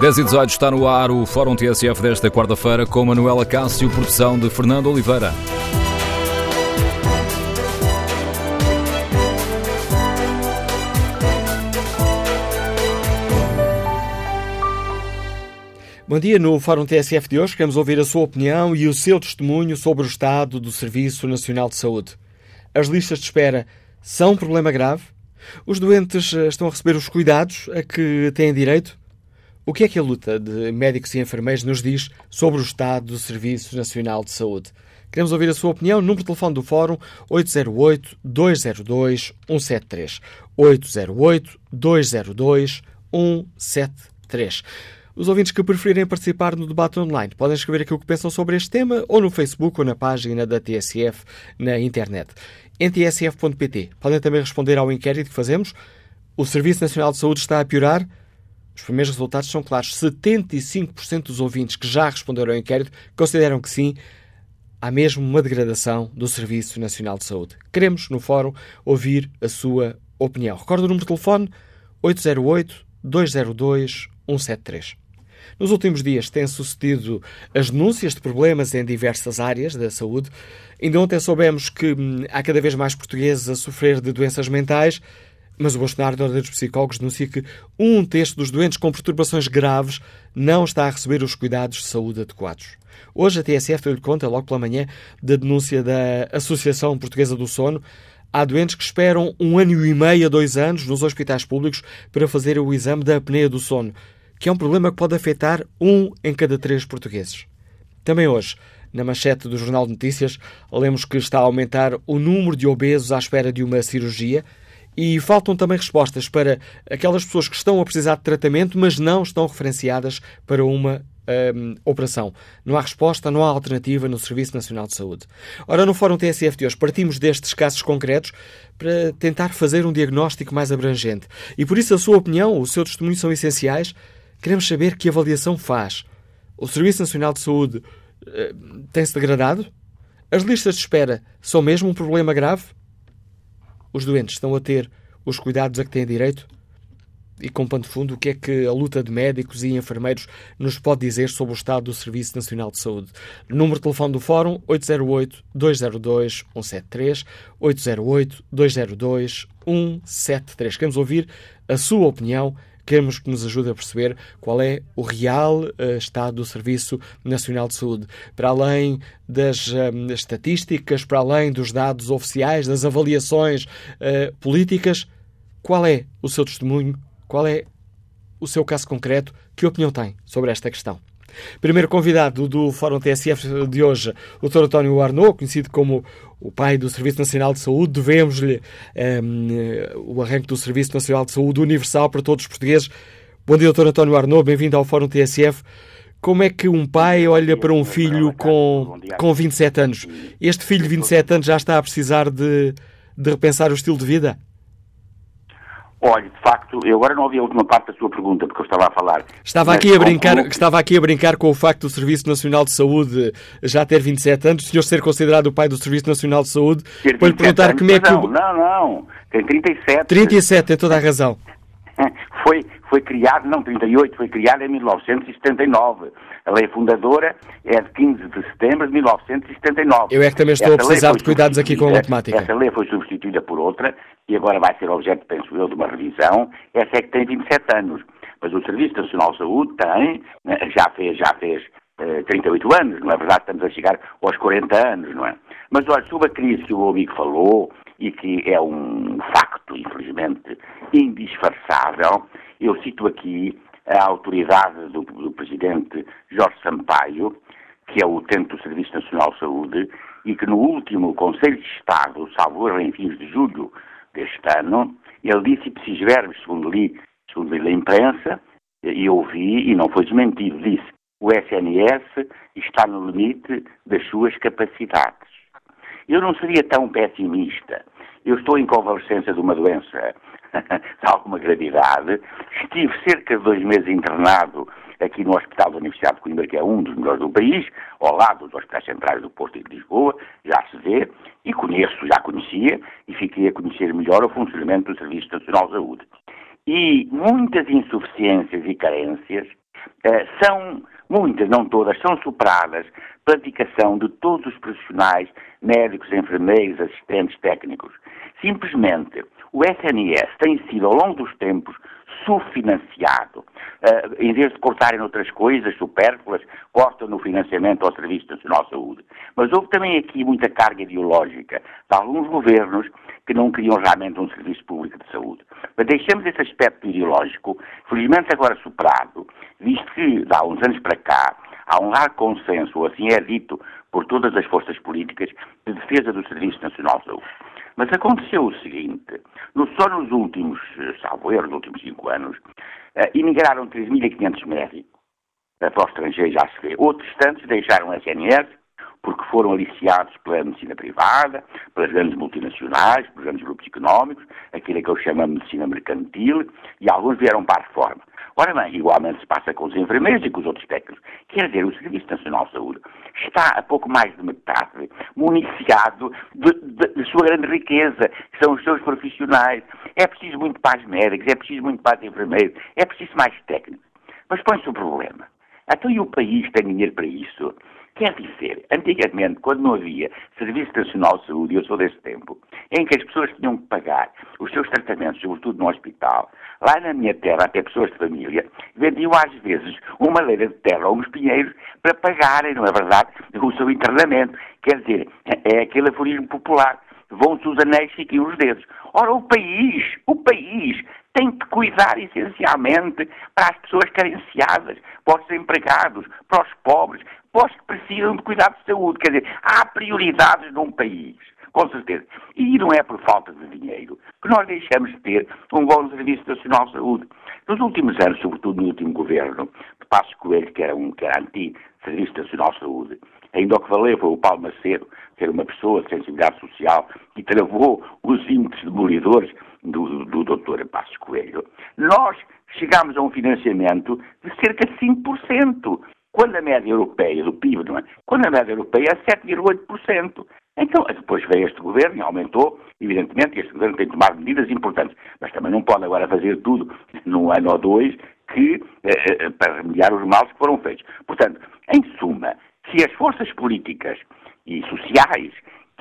10 e 18 está no ar o Fórum TSF desta quarta-feira com Manuela Cássio, produção de Fernando Oliveira. Bom dia, no Fórum TSF de hoje queremos ouvir a sua opinião e o seu testemunho sobre o estado do Serviço Nacional de Saúde. As listas de espera são um problema grave? Os doentes eh, estão a receber os cuidados a que têm direito? O que é que a luta de médicos e enfermeiros nos diz sobre o estado do Serviço Nacional de Saúde? Queremos ouvir a sua opinião. Número de telefone do Fórum 808-202-173. 808-202-173. Os ouvintes que preferirem participar no debate online podem escrever aquilo que pensam sobre este tema ou no Facebook ou na página da TSF na internet. Em tsf.pt podem também responder ao inquérito que fazemos. O Serviço Nacional de Saúde está a piorar? Os primeiros resultados são claros. 75% dos ouvintes que já responderam ao inquérito consideram que sim, há mesmo uma degradação do Serviço Nacional de Saúde. Queremos, no fórum, ouvir a sua opinião. Recordo o número de telefone 808-202-173. Nos últimos dias têm sucedido as denúncias de problemas em diversas áreas da saúde. Ainda ontem soubemos que hum, há cada vez mais portugueses a sofrer de doenças mentais, mas o Bolsonaro da Ordem dos Psicólogos denuncia que um terço dos doentes com perturbações graves não está a receber os cuidados de saúde adequados. Hoje a TSF deu-lhe conta, logo pela manhã, da denúncia da Associação Portuguesa do Sono. Há doentes que esperam um ano e meio a dois anos nos hospitais públicos para fazer o exame da apneia do sono que é um problema que pode afetar um em cada três portugueses. Também hoje, na manchete do Jornal de Notícias, lemos que está a aumentar o número de obesos à espera de uma cirurgia e faltam também respostas para aquelas pessoas que estão a precisar de tratamento, mas não estão referenciadas para uma um, operação. Não há resposta, não há alternativa no Serviço Nacional de Saúde. Ora, no Fórum TSF de hoje, partimos destes casos concretos para tentar fazer um diagnóstico mais abrangente. E por isso a sua opinião, o seu testemunho são essenciais Queremos saber que avaliação faz. O Serviço Nacional de Saúde uh, tem-se degradado? As listas de espera são mesmo um problema grave? Os doentes estão a ter os cuidados a que têm direito? E com pano de fundo, o que é que a luta de médicos e enfermeiros nos pode dizer sobre o estado do Serviço Nacional de Saúde? Número de telefone do Fórum 808-202-173 808-202-173. Queremos ouvir a sua opinião Queremos que nos ajude a perceber qual é o real uh, estado do Serviço Nacional de Saúde. Para além das uh, estatísticas, para além dos dados oficiais, das avaliações uh, políticas, qual é o seu testemunho? Qual é o seu caso concreto? Que opinião tem sobre esta questão? Primeiro convidado do Fórum TSF de hoje, o Dr. António Arnaud, conhecido como o pai do Serviço Nacional de Saúde. Devemos-lhe um, o arranque do Serviço Nacional de Saúde universal para todos os portugueses. Bom dia, Dr. António Arnaud, bem-vindo ao Fórum TSF. Como é que um pai olha para um filho com, com 27 anos? Este filho de 27 anos já está a precisar de, de repensar o estilo de vida? Olha, de facto, eu agora não ouvi a última parte da sua pergunta, porque eu estava a falar. Estava aqui a brincar, como... estava aqui a brincar com o facto do Serviço Nacional de Saúde já ter 27 anos, o senhor ser considerado o pai do Serviço Nacional de Saúde, para lhe perguntar anos, como é que... Não, não, não, tem 37. 37, tem toda a razão. Foi, foi criado, não 38, foi criado em 1979. A lei fundadora é de 15 de setembro de 1979. Eu é que também estou essa a precisar de cuidados aqui com a matemática. Essa lei foi substituída por outra e agora vai ser objeto, penso eu, de uma revisão. Essa é que tem 27 anos. Mas o Serviço Nacional de Saúde tem, né, já fez, já fez eh, 38 anos, não é verdade? Estamos a chegar aos 40 anos, não é? Mas olha, sobre a crise que o amigo falou, e que é um facto, infelizmente, indisfarçável, eu cito aqui a autoridade do, do Presidente Jorge Sampaio, que é o utente do Serviço Nacional de Saúde, e que no último Conselho de Estado, salvo em fins de julho deste ano, ele disse ipsis verbis, segundo li, segundo li na imprensa, e ouvi, e não foi desmentido, disse o SNS está no limite das suas capacidades. Eu não seria tão pessimista. Eu estou em convalescença de uma doença de alguma gravidade. Estive cerca de dois meses internado aqui no Hospital da Universidade de Coimbra, que é um dos melhores do país, ao lado dos hospitais centrais do Porto e de Lisboa, já se vê, e conheço, já conhecia, e fiquei a conhecer melhor o funcionamento do Serviço Nacional de Saúde. E muitas insuficiências e carências uh, são, muitas, não todas, são superadas pela dedicação de todos os profissionais, médicos, enfermeiros, assistentes técnicos. Simplesmente, o SNS tem sido, ao longo dos tempos, subfinanciado. Uh, em vez de cortarem outras coisas supérfluas, cortam no financiamento ao Serviço Nacional de Saúde. Mas houve também aqui muita carga ideológica de alguns governos que não queriam realmente um serviço público de saúde. Mas deixemos esse aspecto ideológico, felizmente agora superado, visto que, há uns anos para cá, há um largo consenso, assim é dito por todas as forças políticas, de defesa do Serviço Nacional de Saúde. Mas aconteceu o seguinte, só nos últimos, eh, salvo erro, nos últimos cinco anos, uh, emigraram 3.500 médicos uh, para o estrangeiro, já se vê. Outros tantos deixaram a SNS porque foram aliciados pela medicina privada, pelas grandes multinacionais, pelos grandes grupos económicos, aquilo que eu chamo de medicina mercantil, e alguns vieram para a reforma. Ora bem, igualmente se passa com os enfermeiros e com os outros técnicos. Quer dizer, o Serviço Nacional de Saúde está a pouco mais de metade municiado de, de, de sua grande riqueza, que são os seus profissionais. É preciso muito para os médicos, é preciso muito para os enfermeiros, é preciso mais técnicos. Mas põe-se o problema. Então e o país tem dinheiro para isso? Quer dizer, antigamente, quando não havia Serviço Nacional de Saúde, eu sou desse tempo, em que as pessoas tinham que pagar os seus tratamentos, sobretudo no hospital, lá na minha terra, até pessoas de família, vendiam às vezes uma leira de terra ou uns pinheiros para pagarem, não é verdade, o seu internamento. Quer dizer, é aquele aforismo popular. Vão-se os anéis, fiquem os dedos. Ora, o país, o país tem que cuidar essencialmente para as pessoas carenciadas, para os desempregados, para os pobres, para os que precisam de cuidado de saúde. Quer dizer, há prioridades num país, com certeza. E não é por falta de dinheiro que nós deixamos de ter um bom Serviço Nacional de Saúde. Nos últimos anos, sobretudo no último governo, de Passos Coelho, que era um que era anti-Serviço Nacional de Saúde, ainda o que valeu foi o Paulo Macedo, ser uma pessoa de sensibilidade social, que travou os índices demolidores do, do doutor Passos Coelho, nós chegámos a um financiamento de cerca de 5%, quando a média europeia do PIB, não é? Quando a média europeia é 7,8%. Então, depois veio este governo e aumentou, evidentemente, este governo tem tomado medidas importantes, mas também não pode agora fazer tudo num ano ou dois que, eh, eh para remediar os males que foram feitos. Portanto, em suma, se as forças políticas e sociais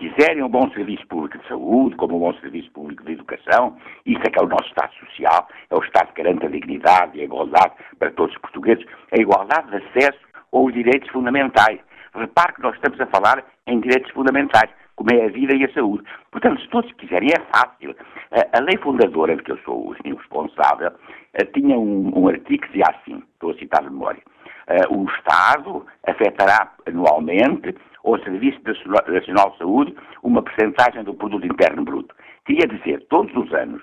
quiserem um bom serviço público de saúde, como um bom serviço público de educação, isso é que é o nosso Estado social, é o Estado que garante a dignidade e a igualdade para todos os portugueses, a igualdade de acesso aos direitos fundamentais. Repare que nós estamos a falar em direitos fundamentais, como é a vida e a saúde. Portanto, se todos quiserem, é fácil. A, lei fundadora de que eu sou o responsável eh, tinha um, um artigo que dizia assim, estou a citar de memória, uh, o Estado afetará anualmente ao Serviço Nacional de Saúde uma percentagem do produto interno bruto. Queria dizer, todos os anos,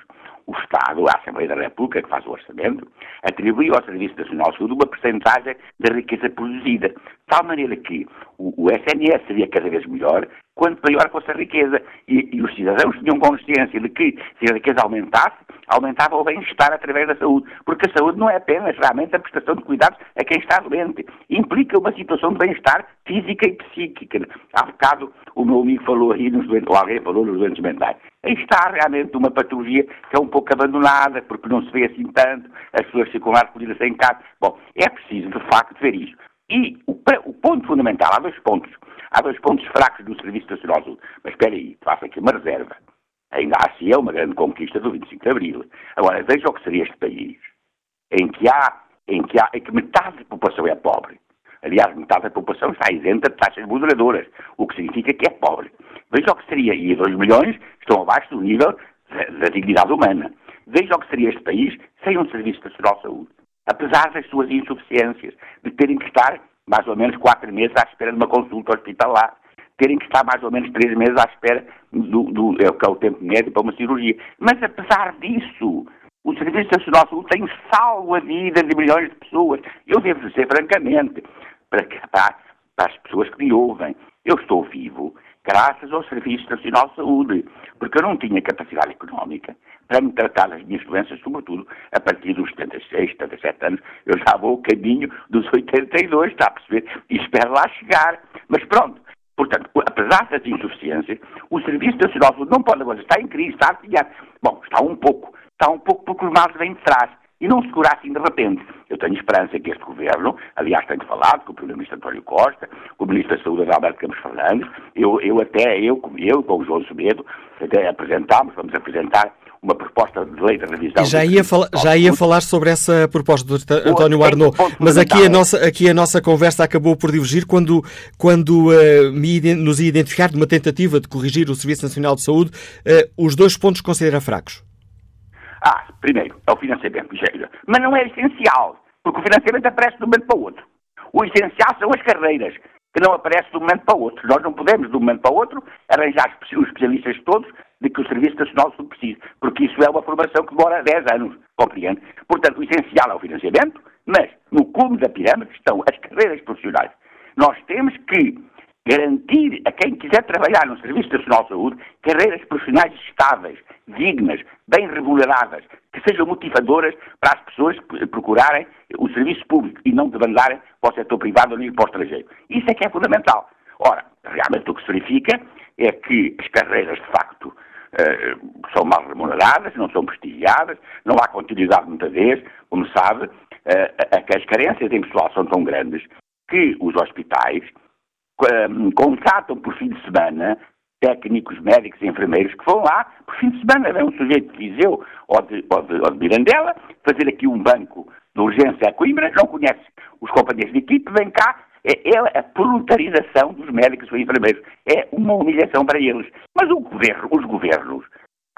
o Estado, a Assembleia da República, que faz o orçamento, atribui ao Serviço Nacional de Saúde uma percentagem da riqueza produzida, de tal maneira que o, o SNS seria cada vez melhor quanto maior fosse a riqueza. E, e, os cidadãos tinham consciência de que, se a riqueza aumentasse, aumentava o bem-estar através da saúde. Porque a saúde não é apenas realmente a prestação de cuidados a quem está doente. Implica uma situação de bem-estar física e psíquica. Há bocado o meu amigo falou aí, nos doentes, ou alguém falou nos doentes mentais. Está realmente uma patologia que é um pouco abandonada, porque não se vê assim tanto, as pessoas ficam lá recolhidas em casa. Bom, é preciso, de facto, ver isso. E o, o ponto fundamental, há dois pontos. Há dois pontos fracos do Serviço Nacional de Saúde. Mas espera aí, faço aqui uma reserva. Ainda assim é uma grande conquista do 25 de Abril. Agora, veja o que seria este país, em que há, em que, há, em que metade da população é pobre. Aliás, metade da população está isenta de taxas moderadoras, o que significa que é pobre. Veja o que seria, e 2 milhões estão abaixo do nível da dignidade humana. Veja o que seria este país sem um Serviço Nacional de Saúde. Apesar das suas insuficiências, de terem que estar mais ou menos quatro meses à espera de uma consulta hospitalar, terem que estar mais ou menos três meses à espera do, do é, que é o tempo médio para uma cirurgia. Mas apesar disso, o Serviço Nacional de Saúde tem salvo a vida de milhões de pessoas. Eu devo dizer francamente, para, para, para as pessoas que me ouvem, eu estou vivo graças ao Serviço Nacional de Saúde, porque eu não tinha capacidade económica para me tratar das minhas doenças, sobretudo a partir dos 76, 77 anos, eu já vou o caminho dos 82, está a perceber? E espero lá chegar. Mas pronto, portanto, apesar das insuficiências, o Serviço Nacional de Saúde não pode agora, está em crise, está a Bom, está um pouco, está um pouco porque os males vêm de trás. E não segurar assim de repente. Eu tenho esperança que este governo, aliás, tenho falado com o Primeiro-Ministro António Costa, com o Ministro da Saúde, Alberto Campos Fernandes, eu, eu até, eu, eu com o João Semedo, até apresentámos, vamos apresentar uma proposta de lei de revisão. E já ia, fala, já ia falar sobre essa proposta do António Arnaud, mas aqui a, nossa, aqui a nossa conversa acabou por divergir quando, quando uh, me, nos ia identificar de uma tentativa de corrigir o Serviço Nacional de Saúde, uh, os dois pontos considera fracos. Ah, primeiro, é o financiamento, mas não é essencial, porque o financiamento aparece de um momento para o outro. O essencial são as carreiras, que não aparecem de um momento para o outro. Nós não podemos, de um momento para o outro, arranjar os especialistas todos de que o Serviço Nacional se precisa, porque isso é uma formação que demora 10 anos, compreende? Portanto, o essencial é o financiamento, mas no cume da pirâmide estão as carreiras profissionais. Nós temos que garantir a quem quiser trabalhar no Serviço Nacional de Saúde carreiras profissionais estáveis, dignas, bem remuneradas, que sejam motivadoras para as pessoas procurarem o serviço público e não debandarem para o setor privado ou ir para o estrangeiro. Isso é que é fundamental. Ora, realmente o que se verifica é que as carreiras, de facto, eh, são mal remuneradas, não são prestigiadas, não há continuidade muitas vezes, como sabe, uh, as carências em pessoal são tão grandes que os hospitais uh, contratam por fim de semana técnicos, médicos e enfermeiros que vão lá por fim de semana. Vem um sujeito de Viseu ou de, ou, de, ou de Mirandela fazer aqui um banco de urgência a Coimbra, não conhece os companheiros de equipe, vem cá é, é a proletarização dos médicos e enfermeiros. É uma humilhação para eles. Mas o governo, os governos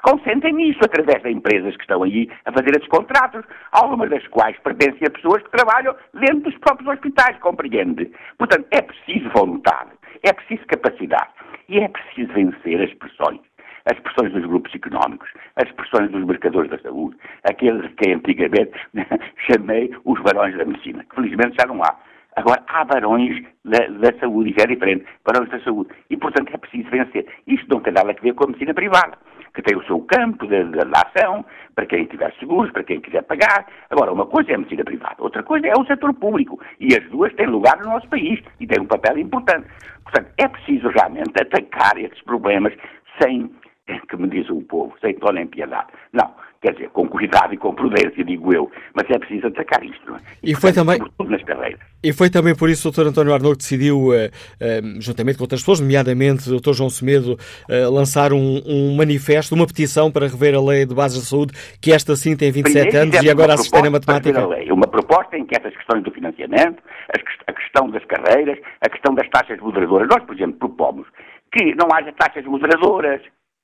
consentem nisso através das empresas que estão aí a fazer esses contratos, algumas das quais pertencem a pessoas que trabalham dentro dos próprios hospitais, compreende? Portanto, é preciso vontade, é preciso capacidade e é preciso vencer as pressões. As pressões dos grupos económicos, as pressões dos mercadores da saúde, aqueles que antigamente chamei os barões da medicina, que felizmente já não há. Agora, há barões da, da saúde, e já é diferente, barões da saúde. E, portanto, é preciso vencer. Isto não tem nada a ver com a medicina privada, que tem o seu campo de, de, de ação, para quem tiver seguros, para quem quiser pagar. Agora, uma coisa é a medicina privada, outra coisa é o setor público. E as duas têm lugar no nosso país e têm um papel importante. Portanto, é preciso realmente atacar esses problemas sem, que me diz o povo, sem tom nem piedade. Não, quer dizer, com cuidado e com prudência, digo eu, mas é preciso atacar isto. Não é? E, foi também... nas carreiras. E foi também por isso que o Dr. António Arnaud decidiu, uh, uh, juntamente com outras pessoas, nomeadamente o Dr. João Semedo, uh, lançar um, um, manifesto, uma petição para rever a lei de bases de saúde, que esta sim tem 27 Primeiro, anos e agora assistem a matemática. A lei, uma proposta em que essas questões do financiamento, a questão das carreiras, a questão das taxas moderadoras, nós, por exemplo, propomos que não haja taxas moderadoras,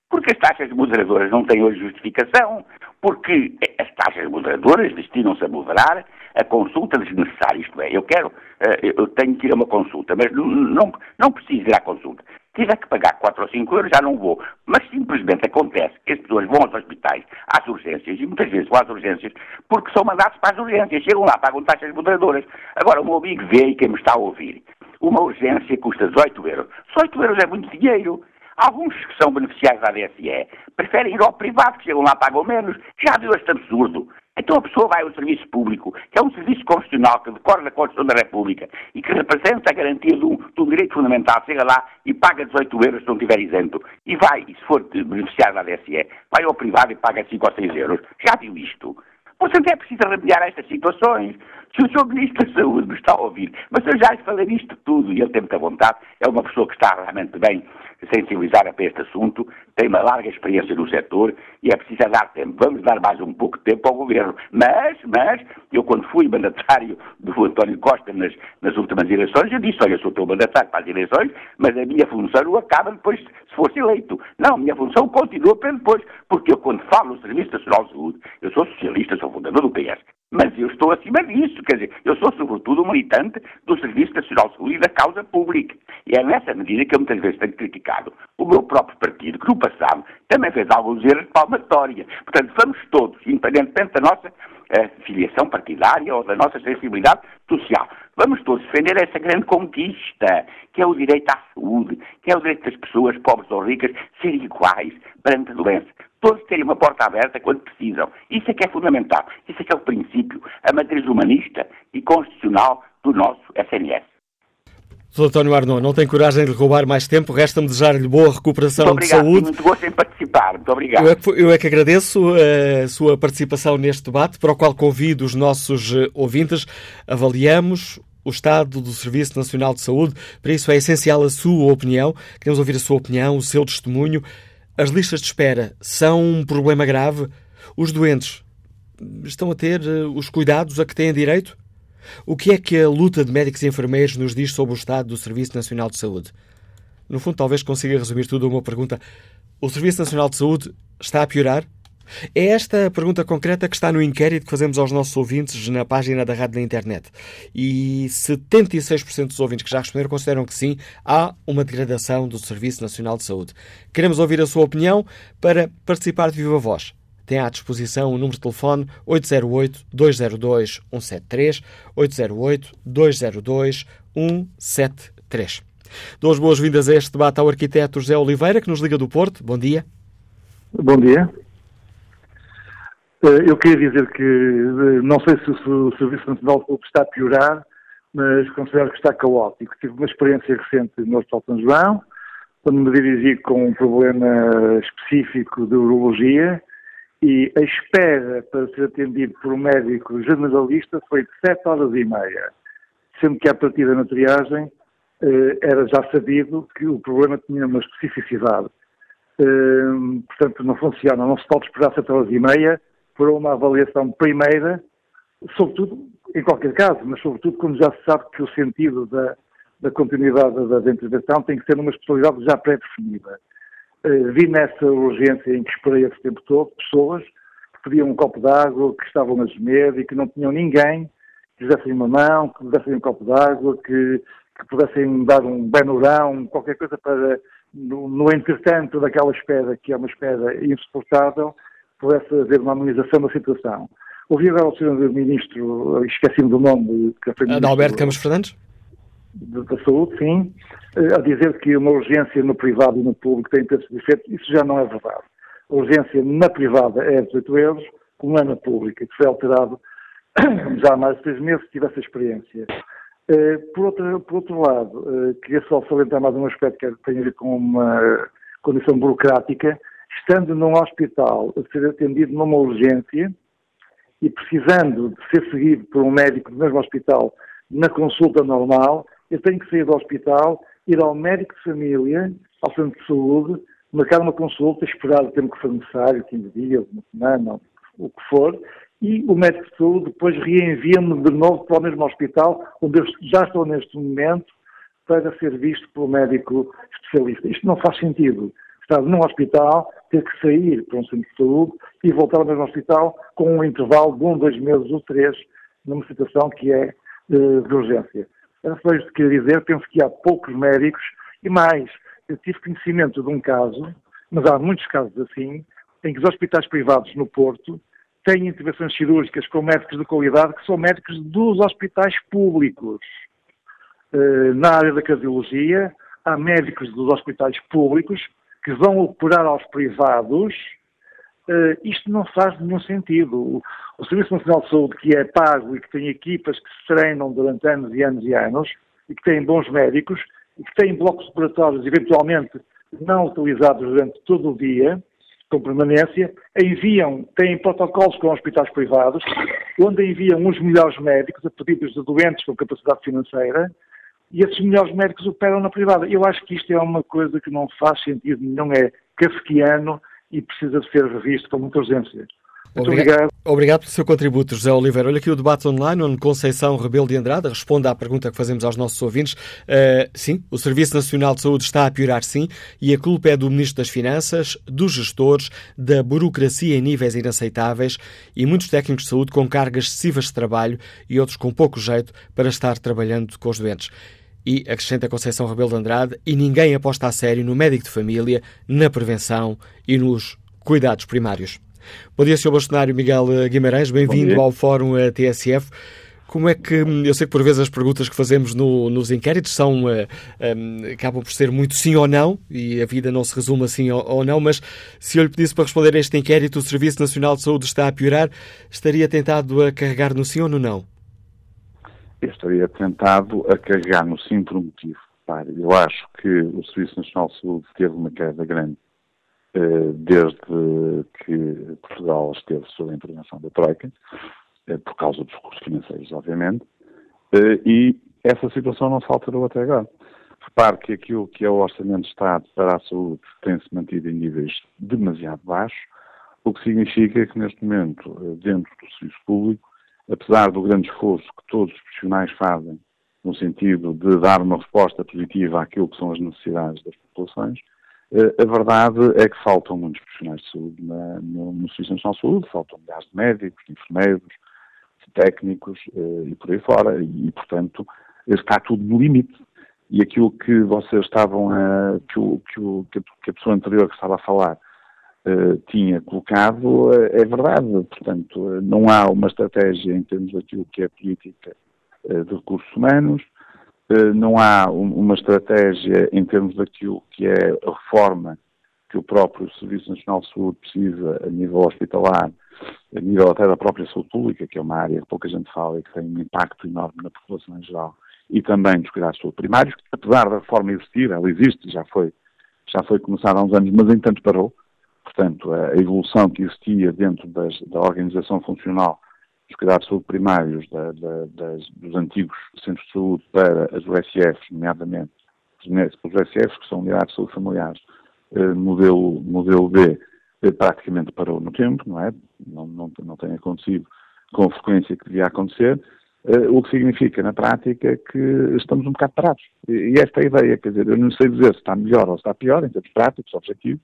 porque as taxas moderadoras não têm hoje justificação, porque as taxas moderadoras destinam-se a moderar a consulta desnecessária. Isto é, eu quero, eh, eu tenho que ir a uma consulta, mas não, não, não preciso ir à consulta. Se tiver que pagar 4 ou 5 euros, já não vou. Mas simplesmente acontece que as pessoas vão aos hospitais, às urgências, e muitas vezes vão às urgências, porque são mandados para as urgências. Chegam lá, pagam taxas moderadoras. Agora, o meu amigo vê e quem me está a ouvir. Uma urgência custa 18 euros. 18 euros é muito dinheiro. Alguns que são beneficiários da DSE preferem ir ao privado, que chegam lá pagam menos. Já viu este absurdo? Então a pessoa vai ao serviço público, que é um serviço constitucional que decorre da Constituição da República e que representa a garantia de um, de um, direito fundamental. Chega lá e paga 18 euros se não estiver isento. E vai, e se for beneficiário da DSE, vai ao privado e paga 5 ou 6 euros. Já viu isto? Portanto, é preciso remediar estas situações. Se o Sr. Ministro da Saúde me está a ouvir, mas eu já lhe falei disto tudo e ele tem muita vontade, é uma pessoa que está realmente bem sensibilizada para este assunto, tem uma larga experiência no setor e é preciso dar tempo. Vamos dar mais um pouco de tempo ao Governo. Mas, mas, eu quando fui mandatário do António Costa nas, nas últimas eleições, eu disse, olha, sou teu mandatário para as eleições, mas a minha função acaba depois se fosse eleito. Não, a minha função continua para depois, porque eu quando falo no Serviço Nacional de Saúde, eu sou socialista, sou fundador do PS, mas eu estou acima disso, quer dizer, eu sou sobretudo um militante do Serviço Nacional de Saúde e da causa pública. E é nessa medida que eu muitas vezes tenho criticado o meu próprio partido, que no passado também fez alguns erros de palmatória. Portanto, vamos todos, independentemente da nossa uh, filiação partidária ou da nossa sensibilidade social, vamos todos defender essa grande conquista, que é o direito à saúde, que é o direito das pessoas, pobres ou ricas, serem iguais perante a doença todos terem uma porta aberta quando precisam. Isso é que é fundamental. Isso é que é o princípio, a matriz humanista e constitucional do nosso SNS. Dr. António Arnaud, não tem coragem de roubar mais tempo, resta-me desejar-lhe boa recuperação obrigado, de saúde. Muito gosto em participar, muito obrigado. Eu é, que, eu é que agradeço a sua participação neste debate, para o qual convido os nossos eh, ouvintes. Avaliamos o estado do Serviço Nacional de Saúde, para isso é essencial a sua opinião. Queremos ouvir a sua opinião, o seu testemunho. As listas de espera são um problema grave? Os doentes estão a ter eh, os cuidados a que têm direito? O que é que a luta de médicos e enfermeiros nos diz sobre o estado do Serviço Nacional de Saúde? No fundo, talvez consiga resumir tudo a uma pergunta. O Serviço Nacional de Saúde está a piorar? É esta a pergunta concreta que está no inquérito que fazemos aos nossos ouvintes na página da rádio na internet. E 76% dos ouvintes que já responderam consideram que sim, há uma degradação do Serviço Nacional de Saúde. Queremos ouvir a sua opinião para participar de viva voz tem à disposição o número de telefone 808-202-173, 808-202-173. Dou as boas-vindas a este debate ao arquiteto José Oliveira, que nos liga do Porto. Bom dia. Bom dia. Eh, eu queria dizer que eh, não sei se o Serviço Nacional de Saúde está a piorar, mas considero que está caótico. Tive uma experiência recente no Hospital São João, quando me dirigi com um problema específico de urologia e a espera para ser atendido por um médico generalista foi de 7 horas e meia, sendo que a partir da triagem eh, era já sabido que o problema tinha uma especificidade. Eh, portanto, não funciona, não se pode esperar 7 horas e meia por uma avaliação primeira, sobretudo, em qualquer caso, mas sobretudo quando já se sabe que o sentido da, da continuidade da, intervenção tem que ser numa especialidade já pré-definida. Eh, vi nessa urgência em que esperei esse tempo todo pessoas que pediam um copo de água, que estavam a gemer e que não tinham ninguém que lhes dessem uma mão, que lhes dessem um copo de água, que, que pudessem dar um benurão, qualquer coisa para, no, no entretanto daquela espera, que é uma espera insuportável, pudesse haver uma harmonização da situação. Ouvi agora o Sr. Ministro, esqueci-me do nome, que foi Ministro, Alberto Campos Fernandes? da Saúde, sim, eh, a dizer que uma urgência no privado e no público tem preços diferentes, isso já não é verdade. A urgência na privada é 18 euros, como é na pública, que foi alterado já há mais de três meses, tive essa experiência. Eh, por outro, por outro lado, eh, queria só salientar mais um aspecto que tem a ver com uma condição burocrática. Estando num hospital a ser atendido numa urgência e precisando de ser seguido por um médico do mesmo hospital na consulta normal, eu tenho que sair do hospital, ir ao médico de família, ao centro de saúde, marcar uma consulta, esperar o tempo que for necessário, 15 dias, uma semana, o que for, e o médico de saúde depois reenvia-me de novo para o mesmo hospital, onde eu já estou neste momento, para ser visto pelo médico especialista. Isto não faz sentido. Estar num hospital, ter que sair para um centro de saúde e voltar ao mesmo hospital com um intervalo de um, dois meses ou três, numa situação que é eh, de urgência. Era só isto que queria dizer. Penso que há poucos médicos e mais. Eu tive conhecimento de um caso, mas há muitos casos assim, em que os hospitais privados no Porto têm intervenções cirúrgicas com médicos de qualidade que são médicos dos hospitais públicos. Eh, na área da cardiologia, há médicos dos hospitais públicos que vão operar aos privados. Eh, isto não faz nenhum sentido o Serviço Nacional de Saúde, que é pago e que tem equipas que se treinam durante anos e anos e anos, e que tem bons médicos, e que tem blocos operatórios eventualmente não utilizados durante todo o dia, com permanência, enviam, têm protocolos com hospitais privados, onde enviam os melhores médicos a pedidos de doentes com capacidade financeira, e esses melhores médicos operam na privada. Eu acho que isto é uma coisa que não faz sentido não é kafkiano e precisa de ser revisto com muita urgência. Muito obrigado. Obrigado pelo seu contributo, José Oliveira. Olha aqui o debate online, onde Conceição Rebelo de Andrade responde à pergunta que fazemos aos nossos ouvintes. Uh, sim, o Serviço Nacional de Saúde está a piorar, sim, e a culpa é do Ministro das Finanças, dos gestores, da burocracia em níveis inaceitáveis e muitos técnicos de saúde com cargas excessivas de trabalho e outros com pouco jeito para estar trabalhando com os doentes. E acrescenta Conceição Rebelo de Andrade, e ninguém aposta a sério no médico de família, na prevenção e nos cuidados primários. Bom dia, Sr. Bastonário Miguel Guimarães, bem-vindo ao Fórum TSF. Como é que, eu sei que por vezes as perguntas que fazemos no, nos inquéritos são, uh, eh, um, acabam por ser muito sim ou não, e a vida não se resume assim ou, ou, não, mas se eu lhe pedisse para responder a este inquérito, o Serviço Nacional de Saúde está a piorar, estaria tentado a carregar no sim ou no não? Eu estaria tentado a carregar no sim por um motivo. repare, eu acho que o Serviço Nacional de Saúde teve uma queda grande eh, desde que Portugal esteve sob a intervenção da Troika, eh, por causa dos recursos financeiros, obviamente, eh, e essa situação não se alterou até agora. Repare que aquilo que é o Orçamento de Estado para a saúde tem-se mantido em níveis demasiado baixos, o que significa que neste momento, dentro do serviço público, apesar do grande esforço que todos os profissionais fazem no sentido de dar uma resposta positiva àquilo que são as necessidades das populações, eh, a verdade é que faltam muitos profissionais de saúde na, no, no Serviço Nacional de Saúde, faltam milhares de médicos, de enfermeiros, de técnicos eh, e por aí fora, e, portanto está tudo no limite. E aquilo que vocês estavam a. que, o, que, o, que a pessoa anterior que estava a falar tinha colocado é verdade. Portanto, não há uma estratégia em termos daquilo que é política uh, de recursos humanos, não há um, uma estratégia em termos daquilo que é a reforma que o próprio Serviço Nacional de Saúde precisa a nível hospitalar, a nível até da própria saúde pública, que é uma área que pouca gente fala e que tem um impacto enorme na população em geral, e também dos cuidados de saúde primários, apesar da reforma existir, ela existe, já foi, já foi começada há uns anos, mas entanto parou, Portanto, a evolução que existia dentro das, da organização funcional dos cuidados de saúde primários da, da, das, dos antigos centros de saúde para as USFs, nomeadamente os USFs, que são unidades de saúde familiares, eh, modelo, modelo B, eh, praticamente parou no tempo, não é? Não, não, não tem acontecido com a frequência que devia acontecer, eh, o que significa, na prática, que estamos um bocado parados. E, e esta é ideia, quer dizer, eu não sei dizer se está melhor ou se está pior, em termos práticos, objetivos,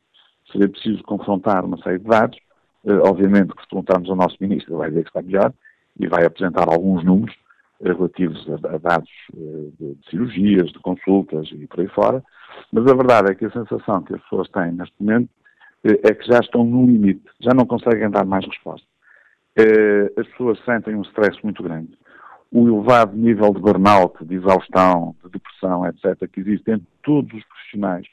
seria preciso confrontar uma série de dados. Uh, obviamente que se perguntarmos ao nosso ministro, vai dizer que está melhor e vai apresentar alguns números uh, relativos a, dados de, de, cirurgias, de consultas e por aí fora. Mas a verdade é que a sensação que as pessoas têm neste momento é que já estão no limite, já não conseguem dar mais resposta. as pessoas sentem um stress muito grande. O elevado nível de burnout, de exaustão, de depressão, etc., que existe entre todos os profissionais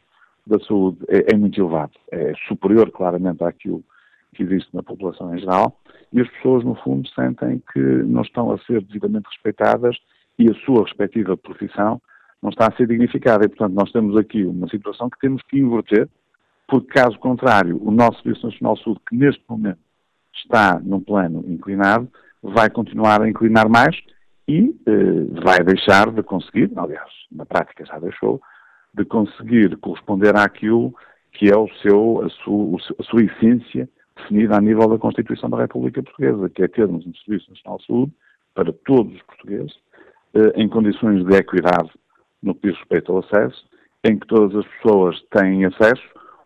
da saúde é, é, muito elevado, é superior claramente àquilo que existe na população em geral, e as pessoas, no fundo, sentem que não estão a ser devidamente respeitadas e a sua respectiva profissão não está a ser dignificada. E, portanto, nós temos aqui uma situação que temos que inverter, porque, caso contrário, o nosso Serviço Nacional Saúde, que neste momento está num plano inclinado, vai continuar a inclinar mais e eh, vai deixar de conseguir, aliás, na prática já deixou, de conseguir corresponder àquilo que é o seu, a, sua, a sua essência definida a nível da Constituição da República Portuguesa, que é termos um Serviço Nacional de Saúde para todos os portugueses, eh, em condições de equidade no que diz respeito ao acesso, em que todas as pessoas têm acesso,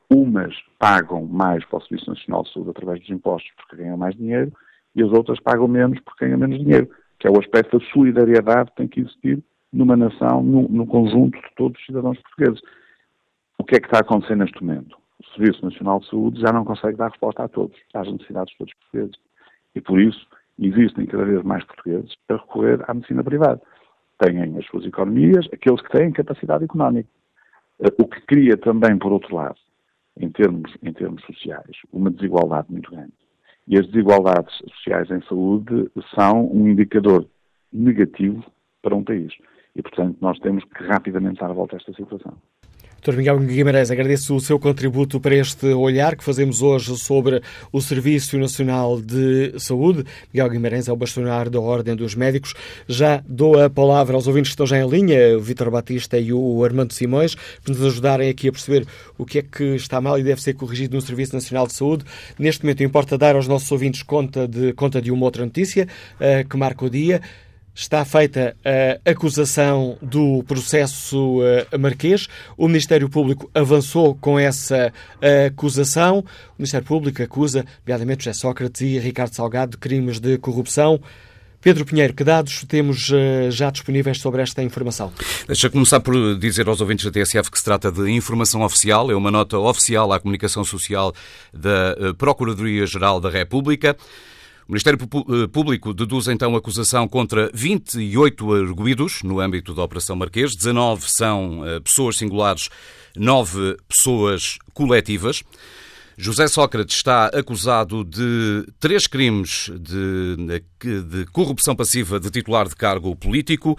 umas pagam mais para o Serviço Nacional de Saúde através dos impostos porque ganham mais dinheiro, e as outras pagam menos porque ganham menos dinheiro, que é o aspecto da solidariedade que tem que existir numa nação, no, no conjunto de todos os cidadãos portugueses. O que é que está acontecendo neste momento? O Serviço Nacional de Saúde já não consegue dar resposta a todos, às necessidades de todos os portugueses. E por isso existem cada vez mais portugueses a recorrer à medicina privada. Têm as suas economias, aqueles que têm capacidade económica. Eh, o que cria também, por outro lado, em termos, em termos sociais, uma desigualdade muito grande. E as desigualdades sociais em saúde são um indicador negativo para um país e, portanto, nós temos que rapidamente dar a volta a esta situação. Dr. Miguel Guimarães, agradeço o seu contributo para este olhar que fazemos hoje sobre o Serviço Nacional de Saúde. Miguel Guimarães é o bastonário da Ordem dos Médicos. Já dou a palavra aos ouvintes que estão já em linha, o Vítor Batista e o Armando Simões, para nos ajudarem aqui a perceber o que é que está mal e deve ser corrigido no Serviço Nacional de Saúde. Neste momento, importa dar aos nossos ouvintes conta de, conta de uma outra notícia uh, que marca o dia está feita a acusação do processo uh, marquês. O Ministério Público avançou com essa uh, acusação. O Ministério Público acusa, nomeadamente, José Sócrates e Ricardo Salgado de crimes de corrupção. Pedro Pinheiro, que dados temos uh, já disponíveis sobre esta informação? Deixa começar por dizer aos ouvintes da TSF que se trata de informação oficial, é uma nota oficial à comunicação social da Procuradoria-Geral da República. O Ministério eh, Público deduz então acusação contra 28 arguídos no âmbito da Operação Marquês. 19 são eh, pessoas singulares, 9 pessoas coletivas. José Sócrates está acusado de três crimes de, de corrupção passiva de titular de cargo político,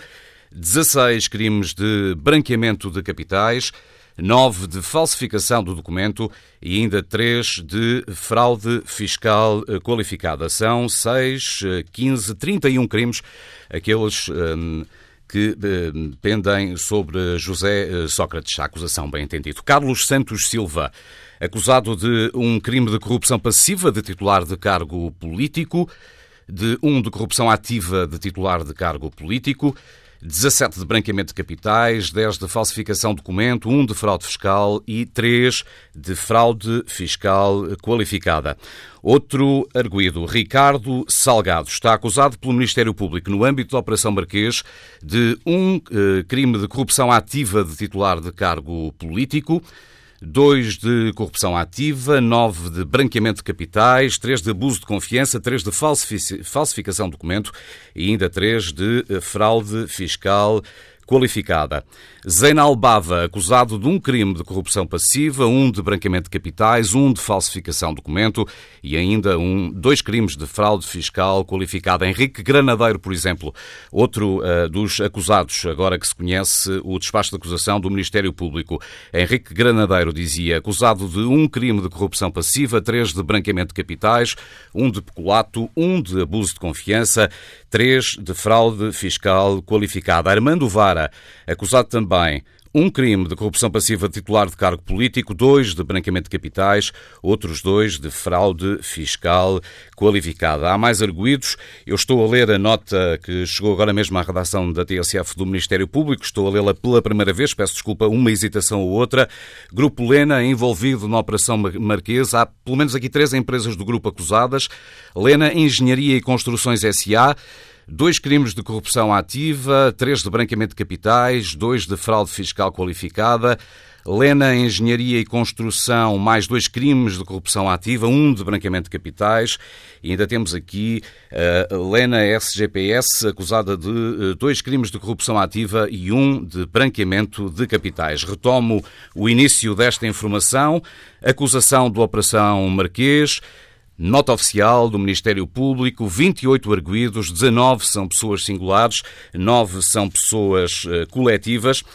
16 crimes de branqueamento de capitais, 9 de falsificação do documento e ainda 3 de fraude fiscal eh, qualificada. São 6, 15, 31 crimes, aqueles um, que um, pendem sobre José eh, Sócrates. A acusação, bem entendido. Carlos Santos Silva, acusado de um crime de corrupção passiva de titular de cargo político, de um de corrupção ativa de titular de cargo político, 17 de branqueamento de capitais, 10 de falsificação de documento, 1 de fraude fiscal e 3 de fraude fiscal qualificada. Outro arguído, Ricardo Salgado, está acusado pelo Ministério Público, no âmbito da Operação Marquês, de um eh, crime de corrupção ativa de titular de cargo político, 2 de corrupção ativa, 9 de branqueamento de capitais, 3 de abuso de confiança, 3 de falsificação de documento e ainda 3 de eh, fraude fiscal qualificada. Zeinal Bava, acusado de um crime de corrupção passiva, um de branqueamento de capitais, um de falsificação de documento e ainda um, dois crimes de fraude fiscal qualificada. Henrique Granadeiro, por exemplo, outro uh, dos acusados, agora que se conhece o despacho de acusação do Ministério Público. Henrique Granadeiro dizia acusado de um crime de corrupção passiva, três de branqueamento de capitais, um de peculato, um de abuso de confiança, três de fraude fiscal qualificada. Armando Vara, acusado também um crime de corrupção passiva de titular de cargo político, dois de branqueamento de capitais, outros dois de fraude fiscal qualificada. Há mais arguídos. Eu estou a ler a nota que chegou agora mesmo à redação da TSF do Ministério Público. Estou a lê-la pela primeira vez. Peço desculpa, uma hesitação ou outra. Grupo Lena envolvido na Operação Marquesa. Há pelo menos aqui três empresas do grupo acusadas. Lena Engenharia e Construções S.A., Dois crimes de corrupção ativa, três de branqueamento de capitais, dois de fraude fiscal qualificada, Lena Engenharia e Construção, mais dois crimes de corrupção ativa, um de branqueamento de capitais, e ainda temos aqui uh, Lena SGPS, acusada de uh, dois crimes de corrupção ativa e um de branqueamento de capitais. Retomo o início desta informação, acusação da Operação Marquês, Nota oficial do Ministério Público: 28 arguídos, 19 são pessoas singulares, 9 são pessoas uh, coletivas. Uh,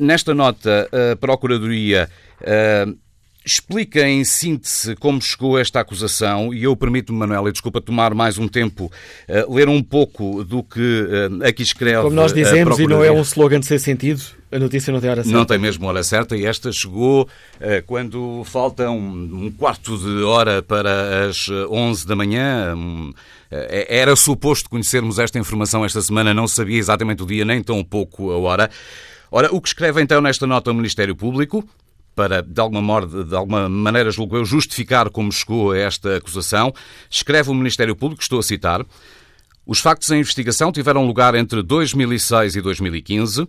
nesta nota, a Procuradoria uh, explica em síntese como chegou esta acusação e eu permito-me, Manuela, desculpa tomar mais um tempo, ler um pouco do que aqui escreve. Como nós dizemos, e não é um slogan sem sentido, a notícia não tem hora certa. Não tem mesmo hora certa e esta chegou uh, quando falta um, quarto de hora para as 11 eh, da manhã. Um, uh, era suposto conhecermos esta informação esta semana, não sabia exatamente o dia, nem tão pouco a hora. Ora, o que escreve então nesta nota o Ministério Público, para, de alguma, de alguma maneira, julgo eu, justificar como chegou a esta acusação, escreve o Ministério Público, estou a citar, os factos em investigação tiveram lugar entre 2006 e 2015.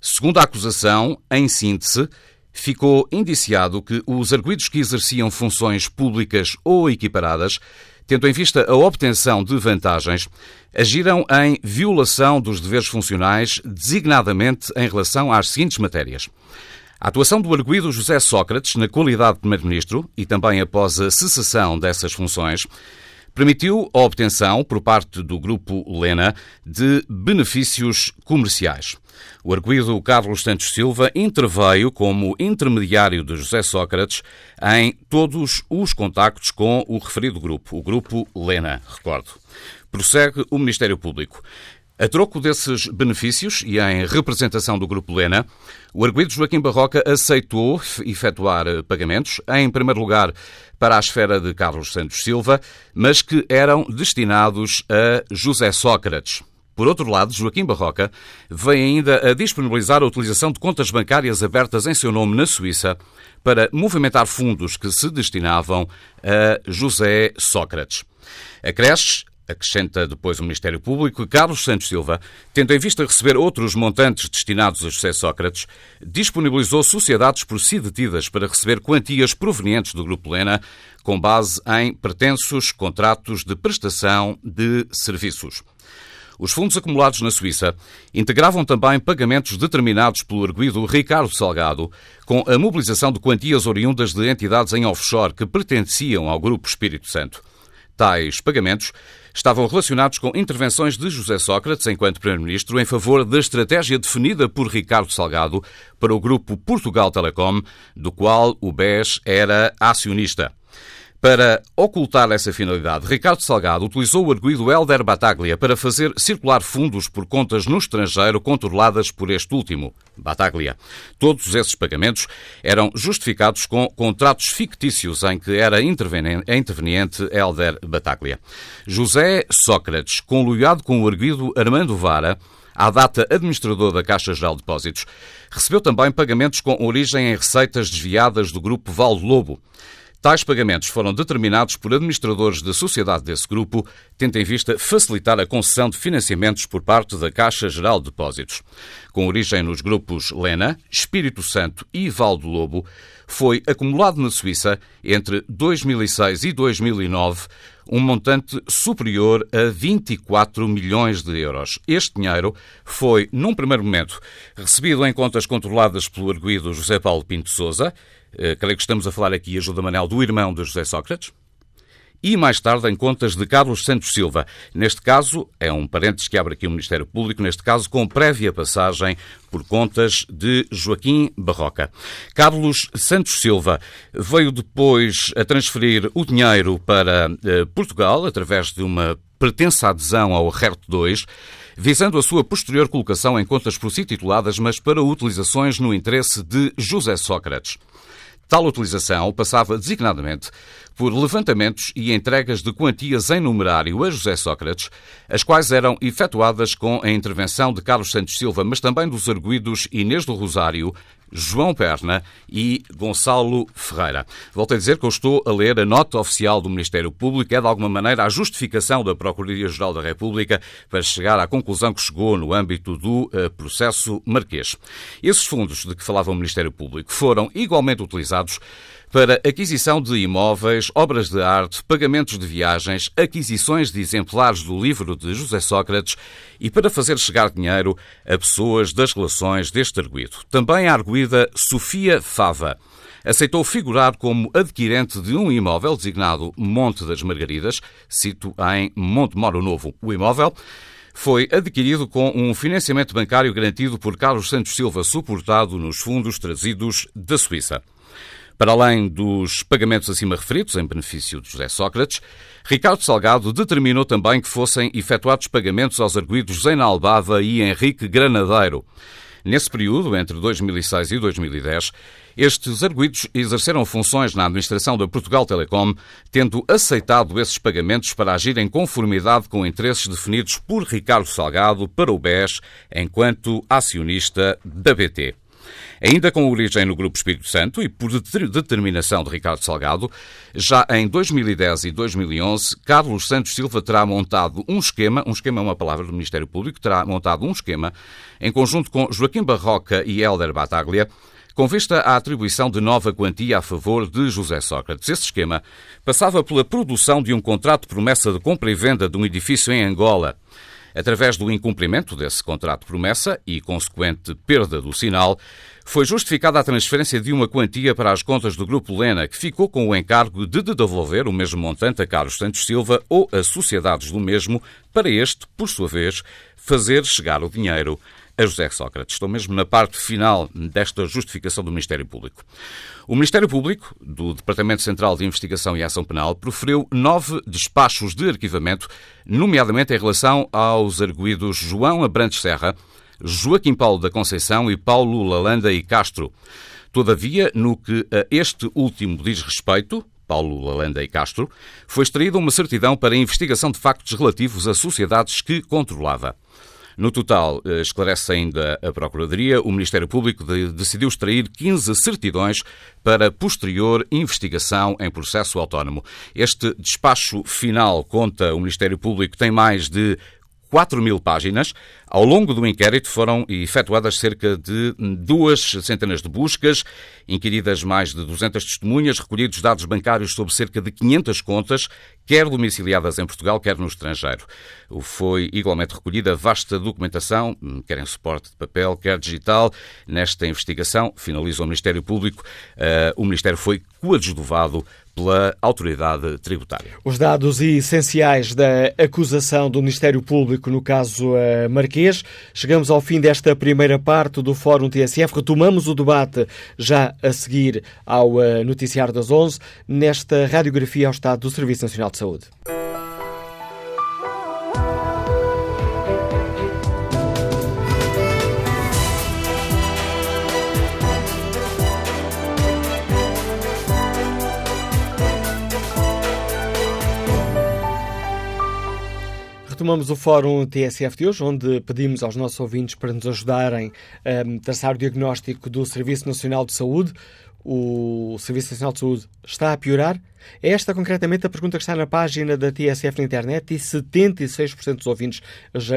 Segundo a acusação, em síntese, ficou indiciado que os arguídos que exerciam funções públicas ou equiparadas, tendo em vista a obtenção de vantagens, agiram em violação dos deveres funcionais, designadamente em relação às seguintes matérias. A atuação do arguído José Sócrates, na qualidade de Primeiro-Ministro e também após a cessação dessas funções, permitiu a obtenção, por parte do Grupo Lena, de benefícios comerciais. O arguído Carlos Santos Silva interveio como intermediário de José Sócrates em todos os contactos com o referido grupo, o Grupo Lena, recordo. Prossegue o Ministério Público. A troco desses benefícios e em representação do Grupo Lena, o arguído Joaquim Barroca aceitou efetuar pagamentos, em primeiro lugar para a esfera de Carlos Santos Silva, mas que eram destinados a José Sócrates. Por outro lado, Joaquim Barroca vem ainda a disponibilizar a utilização de contas bancárias abertas em seu nome na Suíça para movimentar fundos que se destinavam a José Sócrates. Acresce Acrescenta depois o Ministério Público que Carlos Santos Silva, tendo em vista receber outros montantes destinados a José Sócrates, disponibilizou sociedades por si detidas para receber quantias provenientes do Grupo Lena, com base em pretensos contratos de prestação de serviços. Os fundos acumulados na Suíça integravam também pagamentos determinados pelo arguído Ricardo Salgado, com a mobilização de quantias oriundas de entidades em offshore que pertenciam ao Grupo Espírito Santo. Tais pagamentos estavam relacionados com intervenções de José Sócrates enquanto Primeiro-Ministro em favor da estratégia definida por Ricardo Salgado para o grupo Portugal Telecom, do qual o BES era acionista. Para ocultar essa finalidade, Ricardo Salgado utilizou o arguído Helder Bataglia para fazer circular fundos por contas no estrangeiro controladas por este último, Bataglia. Todos esses pagamentos eram justificados com contratos fictícios em que era interveniente Helder Bataglia. José Sócrates, conluiado com o arguído Armando Vara, à data administrador da Caixa Geral de Depósitos, recebeu também pagamentos com origem em receitas desviadas do grupo Valdo Lobo. Tais pagamentos foram determinados por administradores da sociedade desse grupo, tendo em vista facilitar a concessão de financiamentos por parte da Caixa Geral de Depósitos. Com origem nos grupos Lena, Espírito Santo e Valdo Lobo, foi acumulado na Suíça entre 2006 e 2009 um montante superior a 24 milhões de euros. Este dinheiro foi, num primeiro momento, recebido em contas controladas pelo arguído José Paulo Pinto Souza, creio que estamos a falar aqui, ajuda Manel, do irmão de José Sócrates. E mais tarde em contas de Carlos Santos Silva. Neste caso, é um parênteses que abre aqui o Ministério Público, neste caso com prévia passagem por contas de Joaquim Barroca. Carlos Santos Silva veio depois a transferir o dinheiro para eh, Portugal através de uma pertença adesão ao RERT 2, visando a sua posterior colocação em contas por si tituladas, mas para utilizações no interesse de José Sócrates. Tal utilização passava designadamente por levantamentos e entregas de quantias em numerário a José Sócrates, as quais eram efetuadas com a intervenção de Carlos Santos Silva, mas também dos arguídos Inês do Rosário, João Perna e Gonçalo Ferreira. Volto a dizer que eu estou a ler a nota oficial do Ministério Público, é de alguma maneira a justificação da Procuradoria-Geral da República para chegar à conclusão que chegou no âmbito do uh, processo marquês. Esses fundos de que falava o Ministério Público foram igualmente utilizados para aquisição de imóveis, obras de arte, pagamentos de viagens, aquisições de exemplares do livro de José Sócrates e para fazer chegar dinheiro a pessoas das relações deste arguído. Também a arguída Sofia Fava aceitou figurar como adquirente de um imóvel designado Monte das Margaridas, cito em Monte Moro Novo. O imóvel foi adquirido com um financiamento bancário garantido por Carlos Santos Silva, suportado nos fundos trazidos da Suíça. Para além dos pagamentos acima referidos, em benefício de José Sócrates, Ricardo Salgado determinou também que fossem efetuados pagamentos aos arguídos José Albava e Henrique Granadeiro. Nesse período, entre 2006 e 2010, estes arguídos exerceram funções na administração da Portugal Telecom, tendo aceitado esses pagamentos para agir em conformidade com interesses definidos por Ricardo Salgado para o BES enquanto acionista da BT. Ainda com origem no Grupo Espírito Santo e por determinação de Ricardo Salgado, já em 2010 e 2011, Carlos Santos Silva terá montado um esquema, um esquema é uma palavra do Ministério Público, terá montado um esquema, em conjunto com Joaquim Barroca e Helder Bataglia, com vista à atribuição de nova quantia a favor de José Sócrates. Esse esquema passava pela produção de um contrato de promessa de compra e venda de um edifício em Angola. Através do incumprimento desse contrato de promessa e consequente perda do sinal, foi justificada a transferência de uma quantia para as contas do Grupo Lena, que ficou com o encargo de devolver o mesmo montante a Carlos Santos Silva ou a sociedades do mesmo, para este, por sua vez, fazer chegar o dinheiro a José Sócrates. Estou mesmo na parte final desta justificação do Ministério Público. O Ministério Público, do Departamento Central de Investigação e Ação Penal, proferiu nove despachos de arquivamento, nomeadamente em relação aos arguídos João Abrantes Serra, Joaquim Paulo da Conceição e Paulo Lalanda e Castro. Todavia, no que a este último diz respeito, Paulo Lalanda e Castro, foi extraída uma certidão para investigação de factos relativos a sociedades que controlava. No total, eh, esclarece ainda a Procuradoria, o Ministério Público decidiu extrair 15 certidões para posterior investigação em processo autónomo. Este despacho final, conta o Ministério Público, tem mais de 4 mil páginas, Ao longo do inquérito foram efetuadas cerca de duas centenas de buscas, inquiridas mais de 200 testemunhas, recolhidos dados bancários sobre cerca de 500 contas, quer domiciliadas em Portugal, quer no estrangeiro. Foi igualmente recolhida vasta documentação, quer em suporte de papel, quer digital. Nesta investigação, finaliza o Ministério Público, eh, o Ministério foi coadjuvado pela autoridade tributária. Os dados essenciais da acusação do Ministério Público no caso uh, Marquês. Chegamos ao fim desta primeira parte do Fórum TSF. Retomamos o debate já a seguir ao uh, Noticiário das 11, nesta radiografia ao Estado do Serviço Nacional de Saúde. Retomamos o Fórum TSF de hoje, onde pedimos aos nossos ouvintes para nos ajudarem a traçar o diagnóstico do Serviço Nacional de Saúde. O Serviço Nacional de Saúde está a piorar? É esta concretamente a pergunta que está na página da TSF na internet e 76% dos ouvintes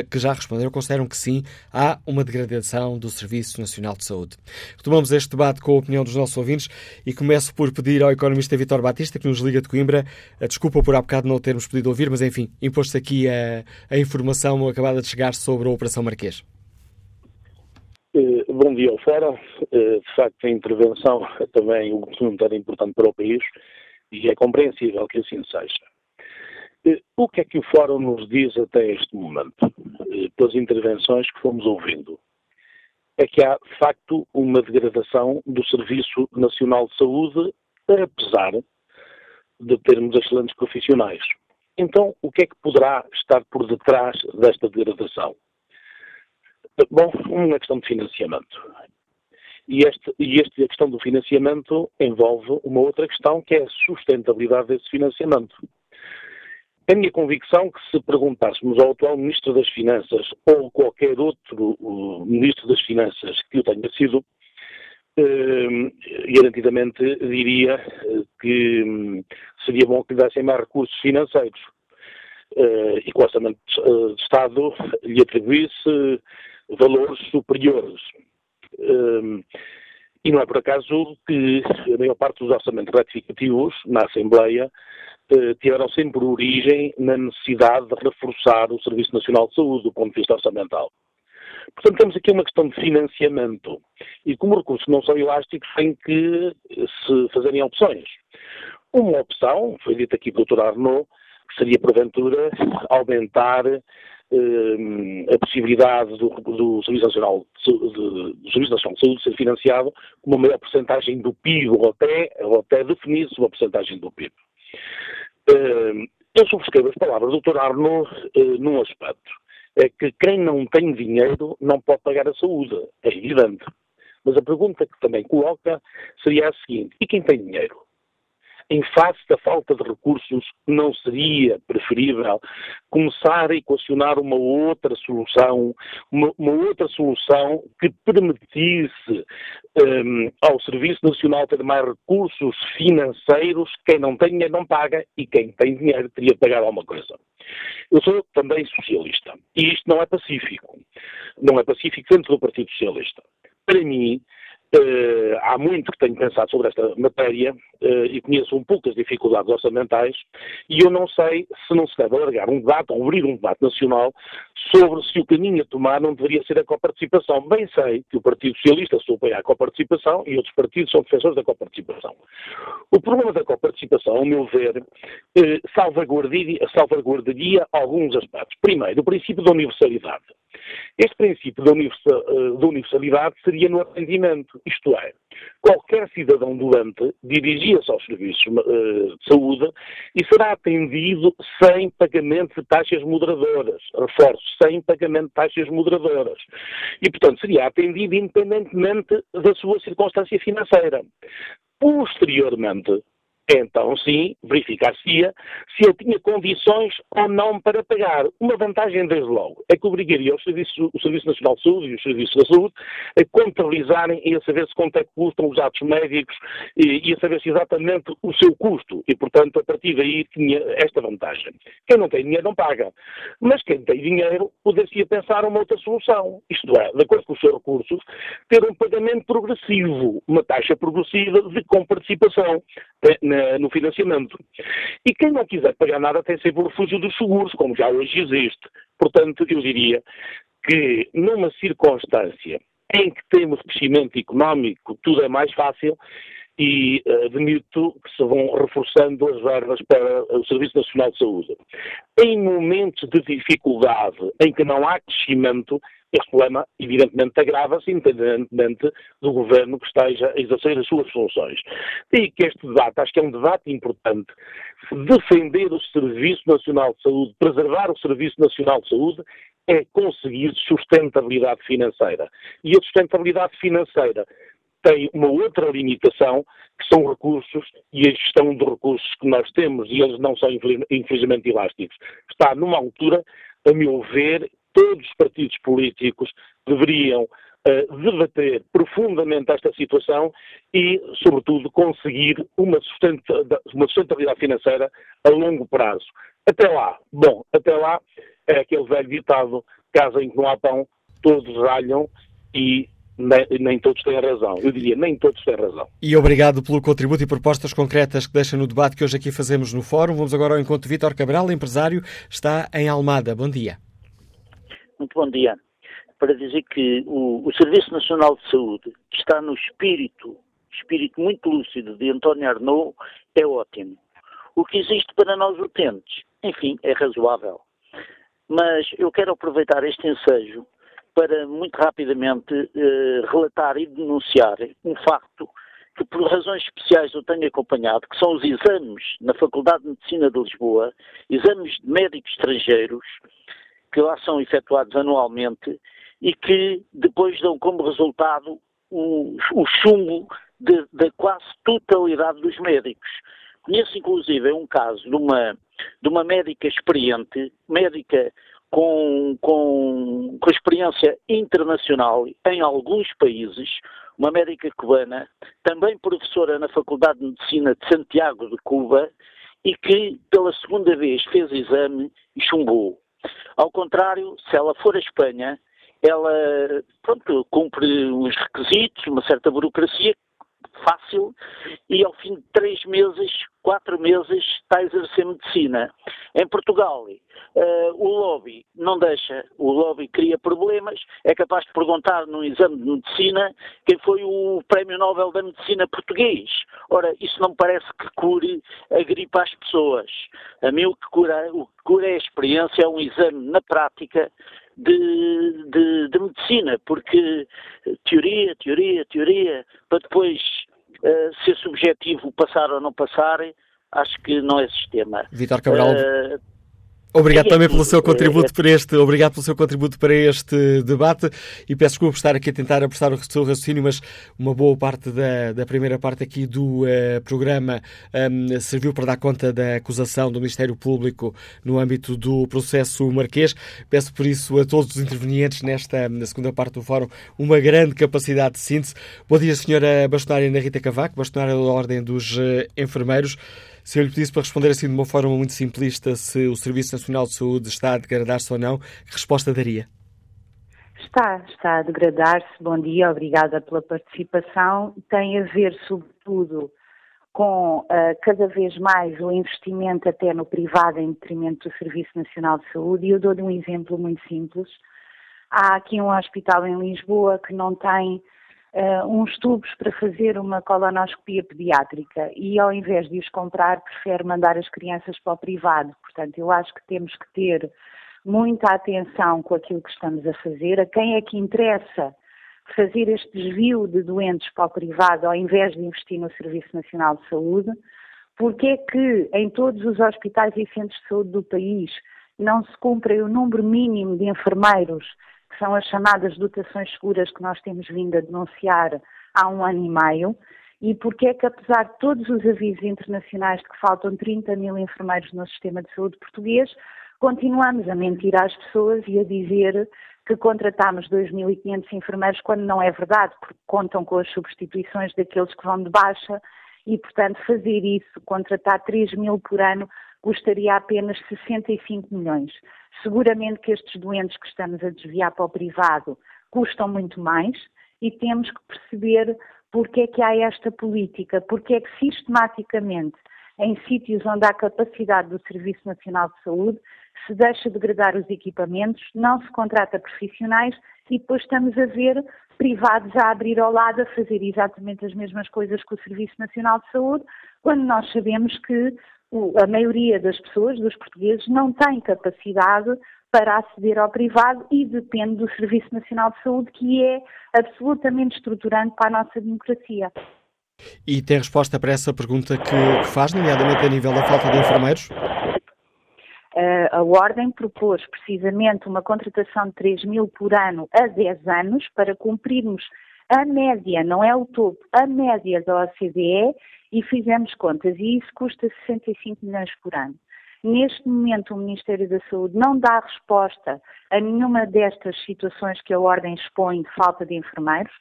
que já responderam consideram que sim, há uma degradação do Serviço Nacional de Saúde. Retomamos este debate com a opinião dos nossos ouvintes e começo por pedir ao economista Vitor Batista, que nos liga de Coimbra, a desculpa por há bocado não termos podido ouvir, mas enfim, imposto aqui a, a informação acabada de chegar sobre a Operação Marquês. Eh, bom dia ao. Eh, de facto, a intervenção é também um assunto importante para o país e é compreensível que assim seja. Eh, o que é que o Fórum nos diz até este momento, pelas intervenções que fomos ouvindo? É que há, de facto, uma degradação do Serviço Nacional de Saúde, apesar de termos excelentes profissionais. Então, o que é que poderá estar por detrás desta degradação? Bom, uma questão de financiamento. E, este, e este, a questão do financiamento envolve uma outra questão, que é a sustentabilidade desse financiamento. É minha convicção que se perguntássemos ao atual Ministro das Finanças ou qualquer outro uh, Ministro das Finanças que o tenha sido, eh, garantidamente diria eh, que hum, seria bom que lhe dessem mais recursos financeiros uh, e que o Orçamento de Estado lhe atribuísse valores superiores. Um, e não é por acaso que a maior parte dos orçamentos ratificativos na Assembleia uh, tiveram sempre origem na necessidade de reforçar o Serviço Nacional de Saúde do ponto de vista orçamental. Portanto, temos aqui uma questão de financiamento. E como recursos não são elásticos, tem que se fazerem opções. Uma opção, foi dito aqui pelo Dr. Arnaud, seria, porventura, aumentar a possibilidade do, do, Serviço Nacional de, do Serviço Nacional de Saúde ser financiado com uma maior porcentagem do PIB, ou até, ou até definir-se uma porcentagem do PIB. Ehm, eu subscrevo as palavras do Dr. Arno uh, num aspecto. É que quem não tem dinheiro não pode pagar a saúde. É evidente. Mas a pergunta que também coloca seria a seguinte: e quem tem dinheiro? Em face da falta de recursos, não seria preferível começar a equacionar uma outra solução, uma, uma outra solução que permitisse um, ao Serviço Nacional ter mais recursos financeiros? Quem não tem dinheiro não paga e quem tem dinheiro teria de pagar alguma coisa. Eu sou também socialista e isto não é pacífico. Não é pacífico dentro do Partido Socialista. Para mim, Uh, há muito que tenho pensado sobre esta matéria uh, e conheço um pouco as dificuldades orçamentais e eu não sei se não se deve alargar um debate ou abrir um debate nacional sobre se o caminho a tomar não deveria ser a coparticipação. Bem sei que o Partido Socialista se opõe à coparticipação e outros partidos são defensores da coparticipação. O problema da coparticipação, ao meu ver, uh, salvaguardaria, salvaguardaria alguns aspectos. Primeiro, o princípio da universalidade. Este princípio da universalidade seria no atendimento. Isto é, qualquer cidadão doente dirigia-se aos serviços uh, de saúde e será atendido sem pagamento de taxas moderadoras. Reforço, sem pagamento de taxas moderadoras. E, portanto, seria atendido independentemente da sua circunstância financeira. Posteriormente, então sim, verificar-se-ia se ele tinha condições ou não para pagar. Uma vantagem, desde logo, é que obrigaria o Serviço, o Serviço Nacional de Saúde e os Serviços da Saúde a contabilizarem e a saber se quanto é que custam os atos médicos e, e a saber se exatamente o seu custo. E, portanto, a partir daí tinha esta vantagem. Quem não tem dinheiro não paga. Mas quem tem dinheiro poderia pensar uma outra solução. Isto é, de acordo com os seus recursos, ter um pagamento progressivo, uma taxa progressiva de comparticipação no financiamento. E quem não quiser pagar nada tem sempre o refúgio dos seguros, como já hoje existe. Portanto, eu diria que numa circunstância em que temos crescimento económico, tudo é mais fácil e uh, admito que se vão reforçando as verbas para o Serviço Nacional de Saúde. Em momentos de dificuldade em que não há crescimento, este problema, evidentemente, agrava-se, independentemente do governo que esteja a exercer as suas funções. E que este debate, acho que é um debate importante, defender o Serviço Nacional de Saúde, preservar o Serviço Nacional de Saúde, é conseguir sustentabilidade financeira. E a sustentabilidade financeira tem uma outra limitação, que são recursos e a gestão de recursos que nós temos, e eles não são infelizmente elásticos. Está numa altura, a meu ver, todos os partidos políticos deveriam uh, debater profundamente esta situação e, sobretudo, conseguir uma, uma sustentabilidade financeira a longo prazo. Até lá, bom, até lá é aquele velho ditado, casa em que não há pão, todos ralham e nem, nem, todos têm razão. Eu diria, nem todos têm razão. E obrigado pelo contributo e propostas concretas que deixa no debate que hoje aqui fazemos no Fórum. Vamos agora ao encontro de Vítor Cabral, empresário, está em Almada. Bom dia. Muito bom dia. Para dizer que o, o Serviço Nacional de Saúde, que está no espírito, espírito muito lúcido de António Arnaud, é ótimo. O que existe para nós utentes, enfim, é razoável. Mas eu quero aproveitar este ensejo para muito rapidamente eh, relatar e denunciar um facto que por razões especiais eu tenho acompanhado, que são os exames na Faculdade de Medicina de Lisboa, exames de médicos estrangeiros, que lá são efetuados anualmente e que depois dão como resultado o, o chumbo da quase totalidade dos médicos. Conheço inclusive um caso de uma, de uma médica experiente, médica com, com, com experiência internacional em alguns países, uma médica cubana, também professora na Faculdade de Medicina de Santiago de Cuba, e que pela segunda vez fez exame e chumbou. Ao contrário, se ela for à Espanha, ela pronto, cumpre uns requisitos, uma certa burocracia fácil e ao fim de três meses, quatro meses, está a exercer medicina. Em Portugal, uh, o lobby não deixa, o lobby cria problemas, é capaz de perguntar num exame de medicina quem foi o Prémio Nobel da Medicina português. Ora, isso não parece que cure a gripe às pessoas. A mim o que cura, o que cura é a experiência, é um exame na prática de, de, de, medicina, porque teoria, teoria, teoria, para depois uh, ser subjetivo passar ou não passar, acho que não é sistema. Vitor Cabral, uh, Obrigado também pelo seu contributo para este, obrigado pelo seu contributo para este debate e peço desculpa por estar aqui a tentar apressar o seu raciocínio, mas uma boa parte da, da primeira parte aqui do uh, programa um, serviu para dar conta da acusação do Ministério Público no âmbito do processo marquês. Peço por isso a todos os intervenientes nesta na segunda parte do fórum uma grande capacidade de síntese. Bom dia, senhora bastonária Ana Rita Cavaco, bastonária da Ordem dos uh, Enfermeiros. Se eu lhe pedisse para responder assim de uma forma muito simplista se o Serviço Nacional de Saúde está a degradar-se ou não, que resposta daria? Está, está a degradar-se. Bom dia, obrigada pela participação. Tem a ver, sobretudo, com uh, cada vez mais o investimento até no privado em detrimento do Serviço Nacional de Saúde. E eu dou-lhe um exemplo muito simples. Há aqui um hospital em Lisboa que não tem uh, uns tubos para fazer uma colonoscopia pediátrica e ao invés de os comprar prefere mandar as crianças para o privado. Portanto, eu acho que temos que ter muita atenção com aquilo que estamos a fazer, a quem é que interessa fazer este desvio de doentes para o privado ao invés de investir no Serviço Nacional de Saúde, porque é que em todos os hospitais e centros de saúde do país não se cumpre o número mínimo de enfermeiros que são as chamadas dotações seguras que nós temos vindo a denunciar há um ano e meio, e porque é que, apesar de todos os avisos internacionais de que faltam 30 mil enfermeiros no sistema de saúde português, continuamos a mentir às pessoas e a dizer que contratamos 2.500 enfermeiros quando não é verdade, porque contam com as substituições daqueles que vão de baixa e, portanto, fazer isso, contratar 3 mil por ano, custaria apenas 65 milhões. Seguramente que estes doentes que estamos a desviar para o privado custam muito mais e temos que perceber porque é que há esta política, porque é que sistematicamente em sítios onde há capacidade do Serviço Nacional de Saúde, se deixa degradar os equipamentos, não se contrata profissionais e depois estamos a ver privados a abrir ao lado a fazer exatamente as mesmas coisas que o Serviço Nacional de Saúde, quando nós sabemos que a maioria das pessoas, dos portugueses, não tem capacidade para aceder ao privado e depende do Serviço Nacional de Saúde, que é absolutamente estruturante para a nossa democracia. E tem resposta para essa pergunta que, faz, nomeadamente a nível da falta de enfermeiros? a Ordem propôs precisamente uma contratação de 3 mil por ano a 10 anos para cumprirmos a média, não é o topo, a média da OCDE e fizemos contas e isso custa 65 milhões por ano. Neste momento, o Ministério da Saúde não dá resposta a nenhuma destas situações que a Ordem expõe de falta de enfermeiros.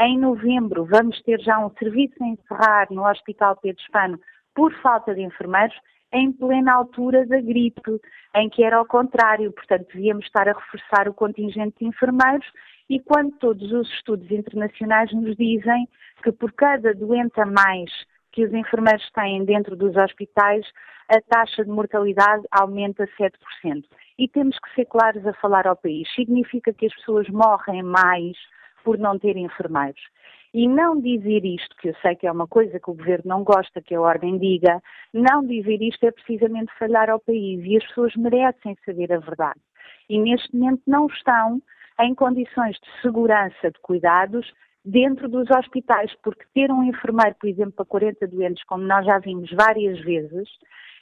Em novembro, vamos ter já um serviço a encerrar no Hospital Pedro Espano por falta de enfermeiros, em plena altura da gripe, em que era ao contrário, portanto, devíamos estar a reforçar o contingente de enfermeiros e quando todos os estudos internacionais nos dizem que por cada doente a mais que os enfermeiros têm dentro dos hospitais, a taxa de mortalidade aumenta 7%. E temos que ser claros a falar ao país. Significa que as pessoas morrem mais por não terem enfermeiros. E não dizer isto, que eu sei que é uma coisa que o governo não gosta que a ordem diga, não dizer isto é precisamente falhar ao país e as pessoas merecem saber a verdade. E neste momento não estão em condições de segurança de cuidados dentro dos hospitais, porque ter um enfermeiro, por exemplo, para 40 doentes, como nós já vimos várias vezes,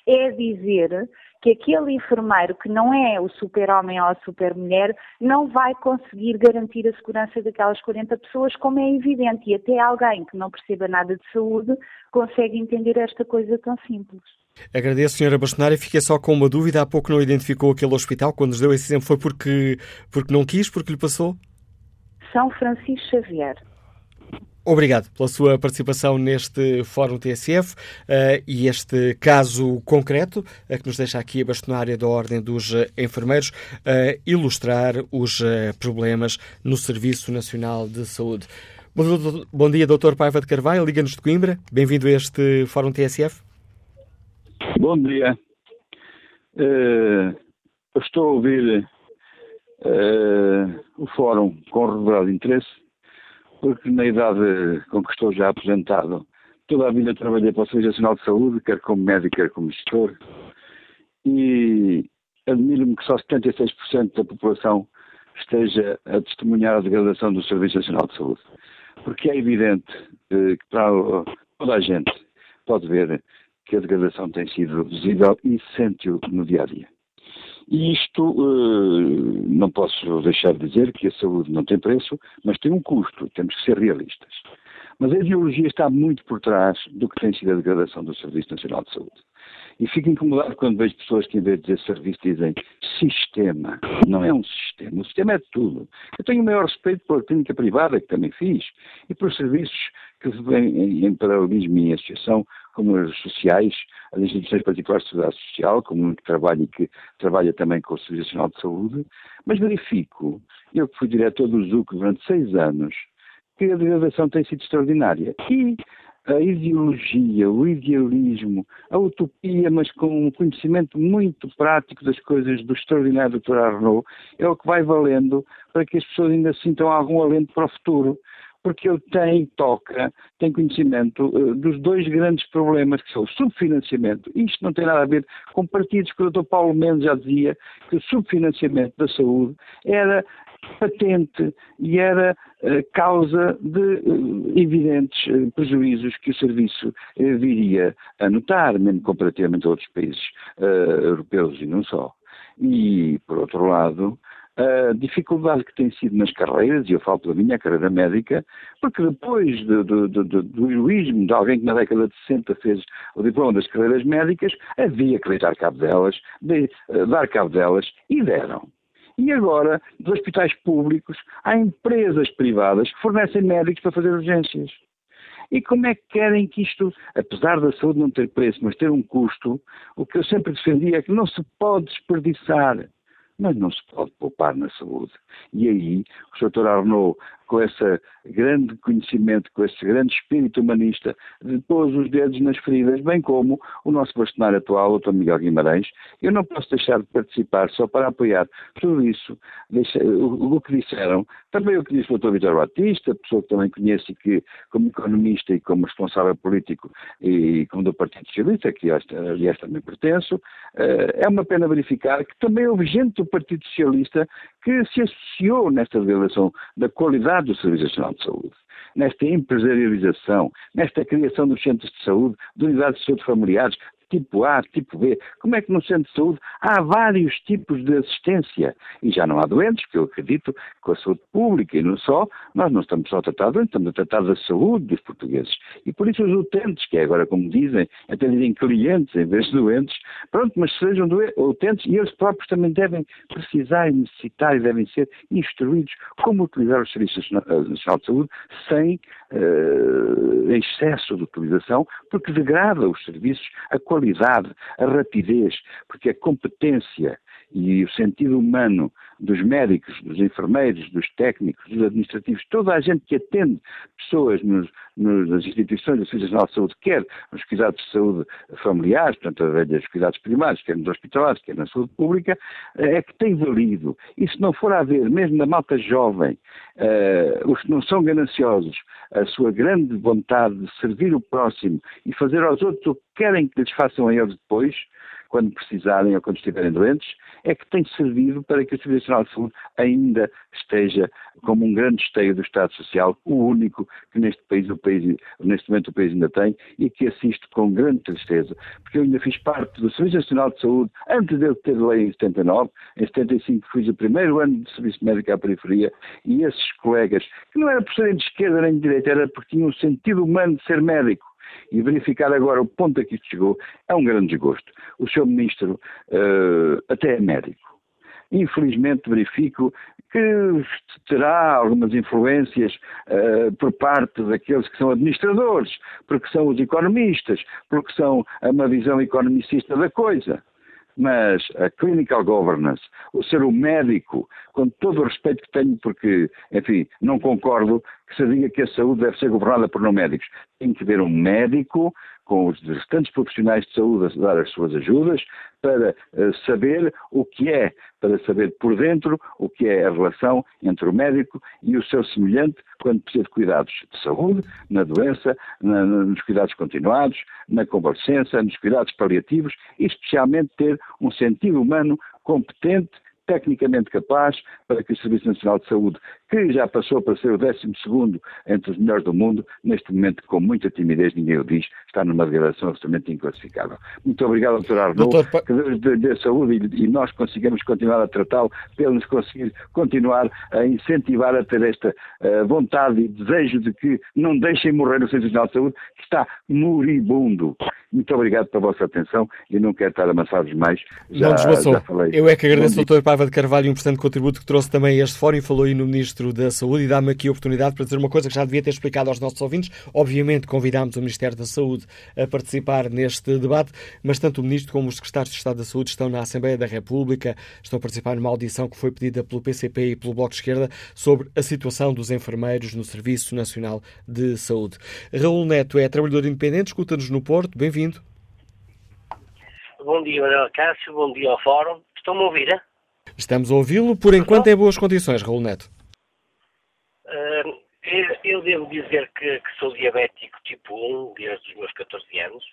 é dizer que aquele enfermeiro que não é o super-homem ou a super-mulher não vai conseguir garantir a segurança daquelas 40 pessoas, como é evidente. E até alguém que não perceba nada de saúde consegue entender esta coisa tão simples. Agradeço, Sra. Bastonária. Fiquei só com uma dúvida. Há pouco não identificou aquele hospital. Quando nos deu esse exemplo foi porque, porque não quis, porque lhe passou? São Francisco Xavier. Obrigado pela sua participação neste Fórum TSF uh, e este caso concreto uh, que nos deixa aqui a bastonária da Ordem dos uh, Enfermeiros ilustrar os problemas no Serviço Nacional de Saúde. Bom, dia, Dr. Paiva de Carvalho, Liga-nos de Coimbra. Bem-vindo a este Fórum TSF. Bom dia. estou a ouvir o Fórum com revelado interesse porque na idade com que estou já aposentado, toda a vida trabalhei para o Serviço Nacional de Saúde, quer como médico, quer como gestor, e admiro-me que só 76% da população esteja a testemunhar a degradação do Serviço Nacional de Saúde. Porque é evidente eh, que para toda a gente pode ver que a degradação tem sido visível e sente-o no dia a dia. E isto, uh, não posso deixar de dizer que a saúde não tem preço, mas tem um custo, temos que ser realistas. Mas a ideologia está muito por trás do que tem sido a degradação do Serviço Nacional de Saúde. E fico incomodado quando vejo pessoas que, em vez de dizer serviço, dizem sistema. Não é um sistema. O sistema é tudo. Eu tenho o maior respeito pela clínica privada, que também fiz, e pelos serviços que vêm em paralelismo e em associação, como as sociais, as instituições particulares de segurança social, como um que trabalha e que trabalha também com o Serviço Nacional de Saúde, mas verifico, eu que fui diretor do ZUC durante seis anos, que a degradação tem sido extraordinária. E a ideologia, o idealismo, a utopia, mas com um conhecimento muito prático das coisas do extraordinário Dr. Arnaud, é o que vai valendo para que as pessoas ainda sintam algum alento para o futuro. Porque ele tem, toca, tem conhecimento uh, dos dois grandes problemas, que são o subfinanciamento. Isto não tem nada a ver com partidos que o Dr. Paulo Mendes já dizia que o subfinanciamento da saúde era patente e era uh, causa de uh, evidentes uh, prejuízos que o serviço viria a notar, mesmo comparativamente a outros países europeus e não só. E, por outro lado, a dificuldade que tem sido nas carreiras, e eu falo pela minha carreira médica, porque depois de, de, de, do heroísmo de alguém que na década de 60 fez o diploma das carreiras médicas, havia que dar cabo delas, de, uh, dar cabo delas, e deram. E agora, dos hospitais públicos, há empresas privadas que fornecem médicos para fazer urgências. E como é que querem que isto, apesar da saúde não ter preço, mas ter um custo, o que eu sempre defendia é que não se pode desperdiçar mas não se pode poupar na saúde. E aí, o Dr. Arnaud com esse grande conhecimento, com esse grande espírito humanista, de pôs os dedos nas feridas, bem como o nosso bastonário atual, o Dr. Miguel Guimarães. Eu não posso deixar de participar só para apoiar tudo isso, deixa, o, o, que disseram. Também o que disse o Dr. Vitor Batista, pessoa que também conheço e que, como economista e como responsável político e como do Partido Socialista, que aliás também pertenço, eh, é uma pena verificar que também houve gente do Partido Socialista que se associou nesta revelação da qualidade do Serviço Nacional de Saúde, nesta empresarialização, nesta criação dos centros de saúde, de unidades de saúde familiares, tipo A, tipo B. Como é que no centro de saúde há vários tipos de assistência e já não há doentes, que eu acredito que com a saúde pública e não só, nós não estamos só a tratar doentes, estamos a tratar da saúde dos portugueses. E por isso os utentes, que é agora como dizem, até dizem clientes em vez de doentes, pronto, mas sejam utentes e eles próprios também devem precisar e necessitar e devem ser instruídos como utilizar os serviços nacional de saúde sem uh, excesso de utilização, porque degrada os serviços a a rapidez, porque a competência e o sentido humano dos médicos, dos enfermeiros, dos técnicos, dos administrativos, toda a gente que atende pessoas nos, nos, nas instituições do Serviço Nacional de Saúde, quer nos cuidados de saúde familiares, portanto, nos cuidados primários, quer nos hospitalares, quer na saúde pública, é que tem valido. E se não for a haver, mesmo na malta jovem, uh, os que não são gananciosos, a sua grande vontade de servir o próximo e fazer aos outros o que querem que lhes façam a eles depois, quando precisarem ou quando estiverem doentes, é que tem servido para que o Serviço Nacional de Saúde ainda esteja como um grande esteio do Estado Social, o único que neste país, o país, neste momento o país ainda tem e que assisto com grande tristeza, porque eu ainda fiz parte do Serviço Nacional de Saúde antes de ter lei em 79, em 75 fiz o primeiro ano de Serviço Médico à periferia e esses colegas, que não era por serem de esquerda nem de direita, era porque tinham um sentido humano de ser médico, e verificar agora o ponto a que isto chegou é um grande desgosto. O Sr. Ministro uh, até é médico. Infelizmente verifico que terá algumas influências uh, por parte daqueles que são administradores, porque são os economistas, porque são uma visão economicista da coisa mas a clinical governance, o ser o médico, com todo o respeito que tenho, porque, enfim, não concordo que se diga que a saúde deve ser governada por não médicos. Tem que haver um médico com os restantes profissionais de saúde a dar as suas ajudas para uh, saber o que é, para saber por dentro o que é a relação entre o médico e o seu semelhante quando precisa de cuidados de saúde, na doença, na, nos cuidados continuados, na convalescença, nos cuidados paliativos e especialmente ter um sentido humano competente tecnicamente capaz para que o Serviço Nacional de Saúde, que já passou para ser o 12 entre os melhores do mundo, neste momento, com muita timidez, ninguém o diz, está numa degradação absolutamente inclassificável. Muito obrigado, Dr. Arnaud, Doutor... que Deus dê, dê saúde e, e, nós consigamos continuar a tratá-lo, para nos conseguir continuar a incentivar a ter esta uh, vontade e desejo de que não deixem morrer o Serviço Nacional de Saúde, que está moribundo. Muito obrigado pela vossa atenção e não quero estar a amassar-vos mais. Já, não já falei. Eu é que agradeço, Dr. Paiva de Carvalho, um importante contributo que trouxe também a este fórum e falou aí no Ministro da Saúde e dá-me aqui a oportunidade para dizer uma coisa que já devia ter explicado aos nossos ouvintes. Obviamente convidámos o Ministério da Saúde a participar neste debate, mas tanto o Ministro como os Secretários de Estado da Saúde estão na Assembleia da República, estão a participar numa audição que foi pedida pelo PCP e pelo Bloco de Esquerda sobre a situação dos enfermeiros no Serviço Nacional de Saúde. Raul Neto é trabalhador independente, escuta-nos no Porto, bem-vindo. Bom dia, Manuel Cássio, bom dia ao Fórum. Estão-me a ouvir, é? Estamos a ouvi-lo, por enquanto em boas condições, Raul Neto. Uh, eu, eu, devo dizer que, que, sou diabético tipo 1 desde os meus 14 anos.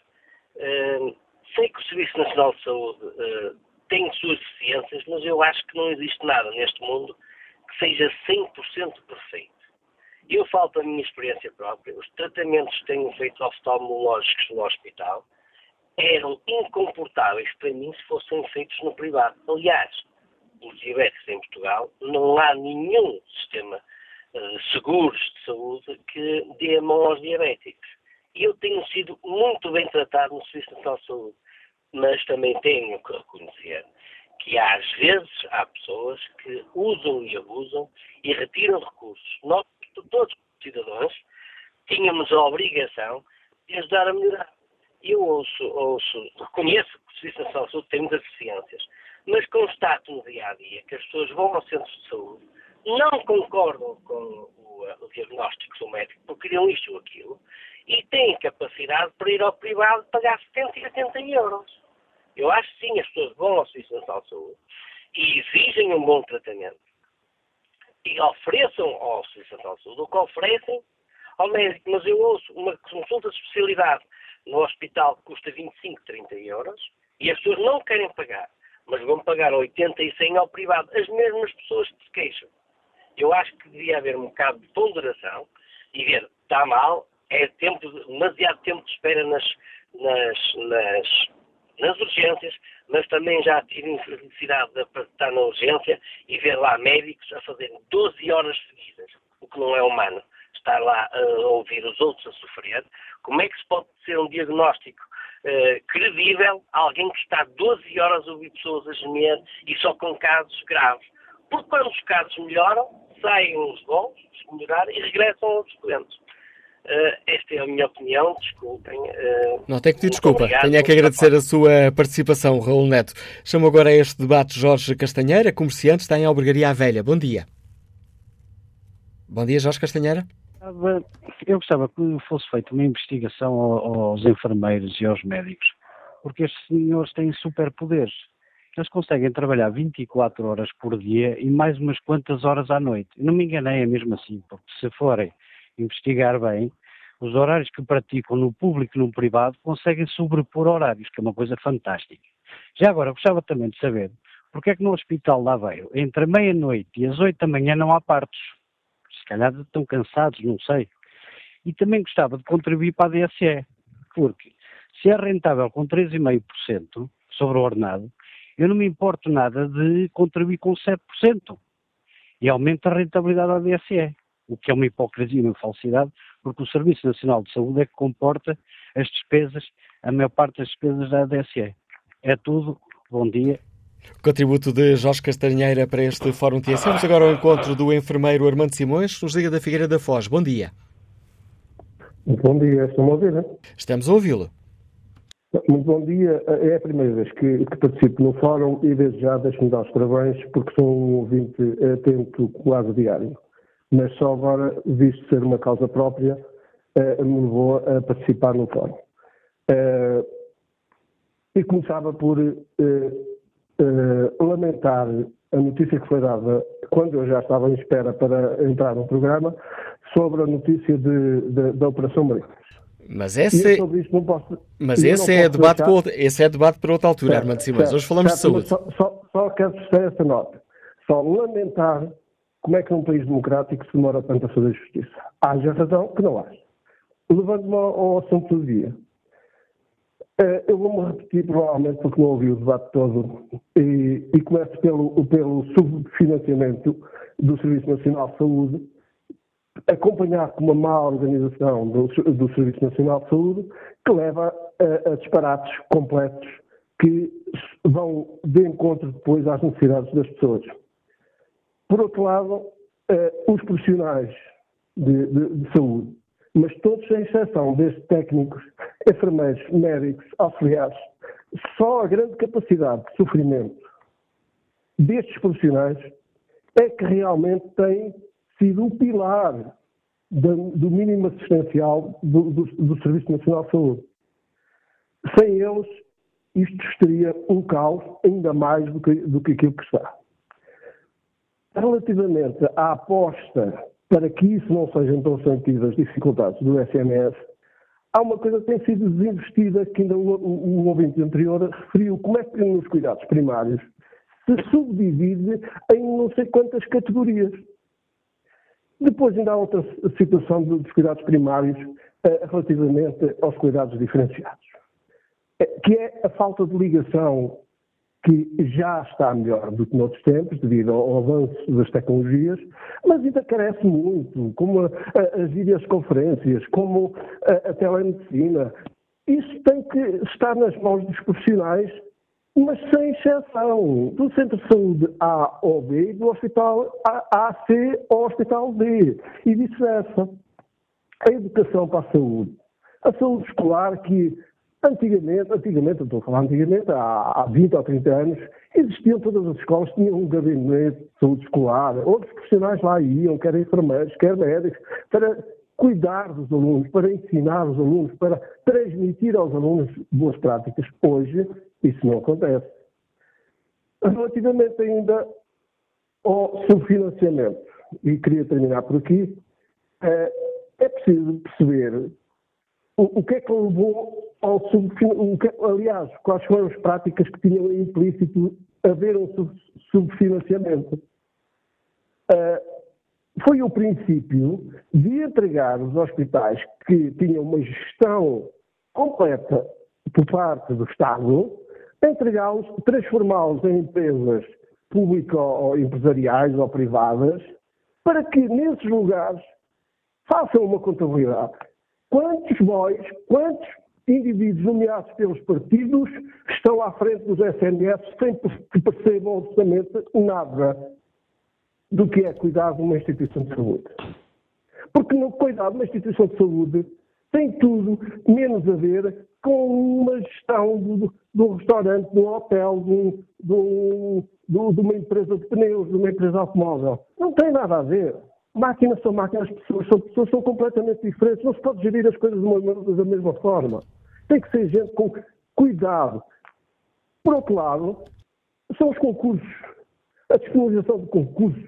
Uh, sei que o Serviço Nacional de Saúde uh, tem suas deficiências, mas eu acho que não existe nada neste mundo que seja 100% perfeito. Eu falo da minha experiência própria. Os tratamentos que tenho feito oftalmológicos no hospital eram incomportáveis para mim se fossem feitos no privado. Aliás, os diabéticos em Portugal, não há nenhum sistema uh, seguros de saúde que dê a mão aos diabéticos. E eu tenho sido muito bem tratado no Serviço Nacional de Saúde, mas também tenho que reconhecer que às vezes há pessoas que usam e abusam e retiram recursos. Nós, todos os cidadãos, tínhamos a obrigação de ajudar a melhorar. Eu ouço, ouço, reconheço que o Serviço Nacional de Saúde tem muitas deficiências, mas constato no dia a dia que as pessoas vão aos centros de saúde, não concordam com o, o diagnóstico do médico, porque queriam isto ou aquilo, e têm capacidade para ir ao privado pagar 70 e 80 euros. Eu acho que sim, as pessoas vão ao Serviço Nacional de Saúde e exigem um bom tratamento e ofereçam ao Serviço Nacional de Saúde o que oferecem ao médico. Mas eu ouço uma consulta de especialidade no hospital que custa 25, 30 euros e as pessoas não querem pagar mas vão pagar 80 e 100 ao privado. As mesmas pessoas que se queixam. Eu acho que devia haver um bocado de ponderação e ver, está mal, é tempo, demasiado tempo de espera nas, nas, nas, nas urgências, mas também já tive infelicidade de estar na urgência e ver lá médicos a fazerem 12 horas seguidas, o que não é humano. Estar lá a ouvir os outros a sofrer. Como é que se pode ser um diagnóstico uh, credível alguém que está 12 horas a ouvir pessoas a gemer e só com casos graves. Porque quando os casos melhoram, saem uns bons, se melhorar, e regressam outros doentes. Uh, esta é a minha opinião, desculpem. Uh, Não tem que pedir desculpa. Tenho é que agradecer a sua participação, Raul Neto. Chamo agora a este debate Jorge Castanheira, comerciante, está em Albergaria à Velha. Bom dia. Bom dia, Jorge Castanheira. Eu gostava que fosse feita uma investigação aos enfermeiros e aos médicos, porque estes senhores têm superpoderes. Eles conseguem trabalhar 24 horas por dia e mais umas quantas horas à noite. Não me enganei, é mesmo assim, porque se forem investigar bem, os horários que praticam no público e no privado conseguem sobrepor horários, que é uma coisa fantástica. Já agora, gostava também de saber porque é que no Hospital de Aveiro, entre meia-noite e as 8 da manhã, não há partos se calhar estão cansados, não sei. E também gostava de contribuir para a DSE, porque se é rentável com 3,5% sobre o ordenado, eu não me importo nada de contribuir com 7% e aumenta a rentabilidade da DSE, o que é uma hipocrisia e uma falsidade, porque o Serviço Nacional de Saúde é que comporta as despesas, a maior parte das despesas da DSE. É tudo. Bom dia Contributo de Jorge Castanheira para este Fórum TSE. Vamos agora ao encontro do enfermeiro Armando Simões, nos Liga da Figueira da Foz. Bom dia. Muito bom dia, estão a ouvir? Estamos a ouvi-lo. Muito bom dia. É a primeira vez que, que participo no fórum e desde já deixo-me dar os parabéns porque sou um ouvinte atento quase diário. Mas só agora, visto ser uma causa própria, eh, me levou a participar no fórum. Eh, e começava por eh, lamentar a notícia que foi dada quando eu já estava em espera para entrar no programa sobre a notícia de, de, da Operação Marinas. Mas esse, posso, mas esse é, debate para, esse é debate para outra altura, certo, Armando Simões. Hoje falamos certo, de saúde. Só, só, só quero fazer esta nota. Só lamentar como é que num país democrático se demora tanto a fazer justiça. Haja razão que não haja. Levando-me ao, assunto do dia. Eh, eu vou-me repetir, provavelmente, porque não ouvi o debate todo, e, e começo pelo, pelo subfinanciamento do Serviço Nacional de Saúde, acompanhado com uma má organização do, do Serviço Nacional de Saúde, que leva a, a disparates completos que vão de encontro depois às necessidades das pessoas. Por outro lado, eh, os profissionais de, de, de saúde mas todos sem exceção, desde técnicos, enfermeiros, médicos, auxiliares, só a grande capacidade de sofrimento destes profissionais é que realmente tem sido o pilar do, do mínimo assistencial do, do, do, Serviço Nacional de Saúde. Sem eles, isto seria um caos ainda mais do que, do que aquilo que está. Relativamente à aposta para que isso não sejam tão sentidas as dificuldades do SMS, há uma coisa que tem sido desinvestida, que ainda o, o, o ouvinte anterior referiu, como é que nos cuidados primários se subdivide em não sei quantas categorias. Depois ainda há outra situação dos cuidados primários uh, relativamente aos cuidados diferenciados, uh, que é a falta de ligação que já está melhor do que noutros tempos, devido ao, avanço das tecnologias, mas ainda carece muito, como a, a, as videoconferências, como a, a telemedicina. Isso tem que estar nas mãos dos profissionais mas sem exceção, do centro de saúde A ou B do hospital AC ao hospital D, e vice-versa. A educação para a saúde. A saúde escolar que antigamente, antigamente, estou a falar antigamente, há, 20 ou 30 anos, existiam todas as escolas, tinham um gabinete de saúde escolar, outros profissionais lá iam, quer enfermeiros, quer médicos, para cuidar dos alunos, para ensinar os alunos, para transmitir aos alunos boas práticas. Hoje, isso não acontece. Relativamente ainda ao subfinanciamento, e queria terminar por aqui, eh, é preciso perceber o, que é que levou subfinanciamento, aliás, quais foram as práticas que tinham implícito haver um subfinanciamento. Eh, foi o princípio de entregar os hospitais que tinham uma gestão completa por parte do Estado entregá-los, transformá-los em empresas públicas ou empresariais ou privadas, para que nesses lugares façam uma contabilidade. Quantos bois, quantos indivíduos nomeados pelos partidos estão à frente dos SNS sem que percebam absolutamente nada do que é cuidar de uma instituição de saúde? Porque no cuidar de uma instituição de saúde tem tudo menos a ver com uma gestão do, do restaurante, do hotel, do, do, de uma empresa de pneus, de uma empresa automóvel. Não tem nada a ver. Máquinas são máquinas, pessoas são pessoas, são completamente diferentes. Não se pode gerir as coisas da mesma forma. Tem que ser gente com cuidado. Por outro lado, são os concursos. A disponibilização de concursos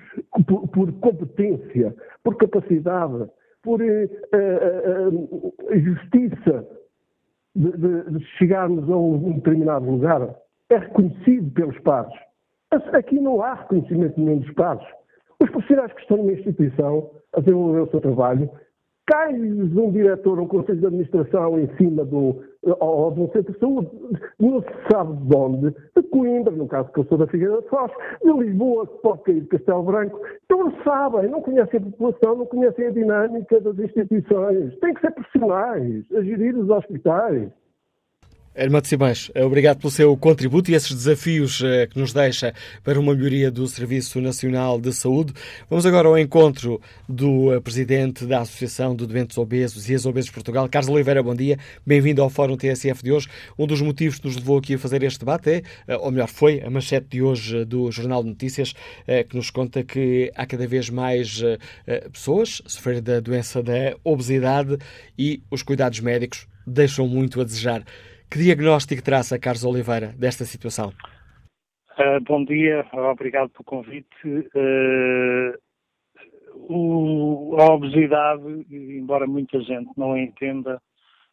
por, por competência, por capacidade, por uh, uh, uh, justiça de, de, de chegarmos a um, determinado lugar é reconhecido pelos pares. Aqui não há reconhecimento nenhum dos pares. Os profissionais que estão numa instituição a desenvolver o seu trabalho cai-lhes um diretor, um conselho de administração em cima do, ou, de um centro de saúde, não se sabe de onde, de Coimbra, no caso que eu sou da Figueira de Foz, de Lisboa, que pode cair de Castelo Branco, então não sabem, não conhecem a população, não conhecem a dinâmica das instituições. Têm que ser profissionais a gerir os hospitais. Hermato Simões, obrigado pelo seu contributo e esses desafios eh, que nos deixa para uma melhoria do Serviço Nacional de Saúde. Vamos agora ao encontro do eh, Presidente da Associação de Doentes Obesos e Ex-Obesos Portugal, Carlos Oliveira, bom dia. Bem-vindo ao Fórum TSF de hoje. Um dos motivos que nos levou aqui a fazer este debate é, eh, ou melhor, foi a manchete de hoje do Jornal de Notícias, que nos conta que há cada vez mais pessoas a sofrer da doença da obesidade e os cuidados médicos deixam muito a desejar. Que diagnóstico traça, Carlos Oliveira, desta situação? Uh, bom dia, obrigado pelo convite. Uh, o, a obesidade, embora muita gente não a entenda,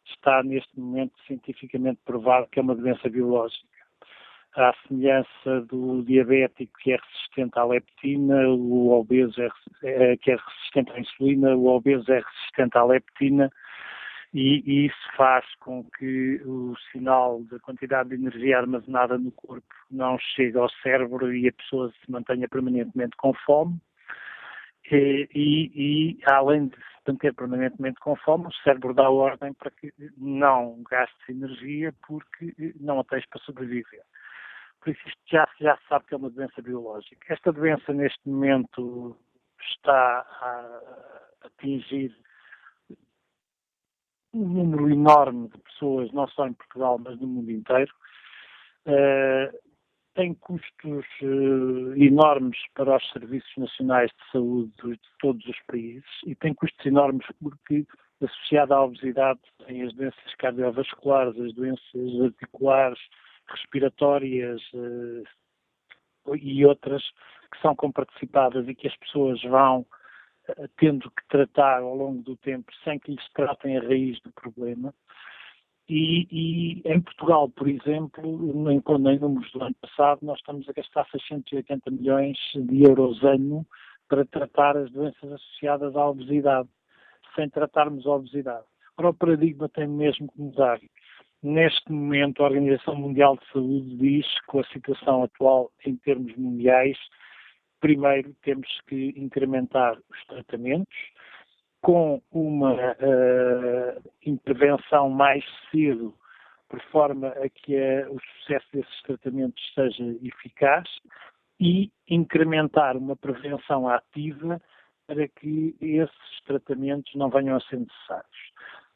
está neste momento cientificamente provado que é uma doença biológica. À semelhança do diabético que é resistente à leptina, o obeso é, é, que é resistente à insulina, o obeso é resistente à leptina, e, isso faz com que o sinal da quantidade de energia armazenada no corpo não chegue ao cérebro e a pessoa se mantenha permanentemente com fome. E, e, e, além de se manter permanentemente com fome, o cérebro dá ordem para que não gastes energia porque não a tens para sobreviver. Por isso isto já se sabe que é uma doença biológica. Esta doença neste momento está a atingir um número enorme de pessoas, não só em Portugal, mas no mundo inteiro. Uh, tem custos uh, enormes para os serviços nacionais de saúde de todos os países e tem custos enormes porque, associado à obesidade, tem as doenças cardiovasculares, as doenças articulares, respiratórias uh, e outras que são comparticipadas e que as pessoas vão tendo que tratar ao longo do tempo sem que lhes tratem a raiz do problema. E, e em Portugal, por exemplo, em, em números do ano passado, nós estamos a gastar 680 milhões de euros ano para tratar as doenças associadas à obesidade, sem tratarmos a obesidade. Ora, o paradigma tem mesmo que mudar. Neste momento, a Organização Mundial de Saúde diz que com a situação atual em termos mundiais, primeiro temos que incrementar os tratamentos com uma uh, intervenção mais cedo, por forma a que a, o sucesso desses tratamentos seja eficaz e incrementar uma prevenção ativa para que esses tratamentos não venham a ser necessários.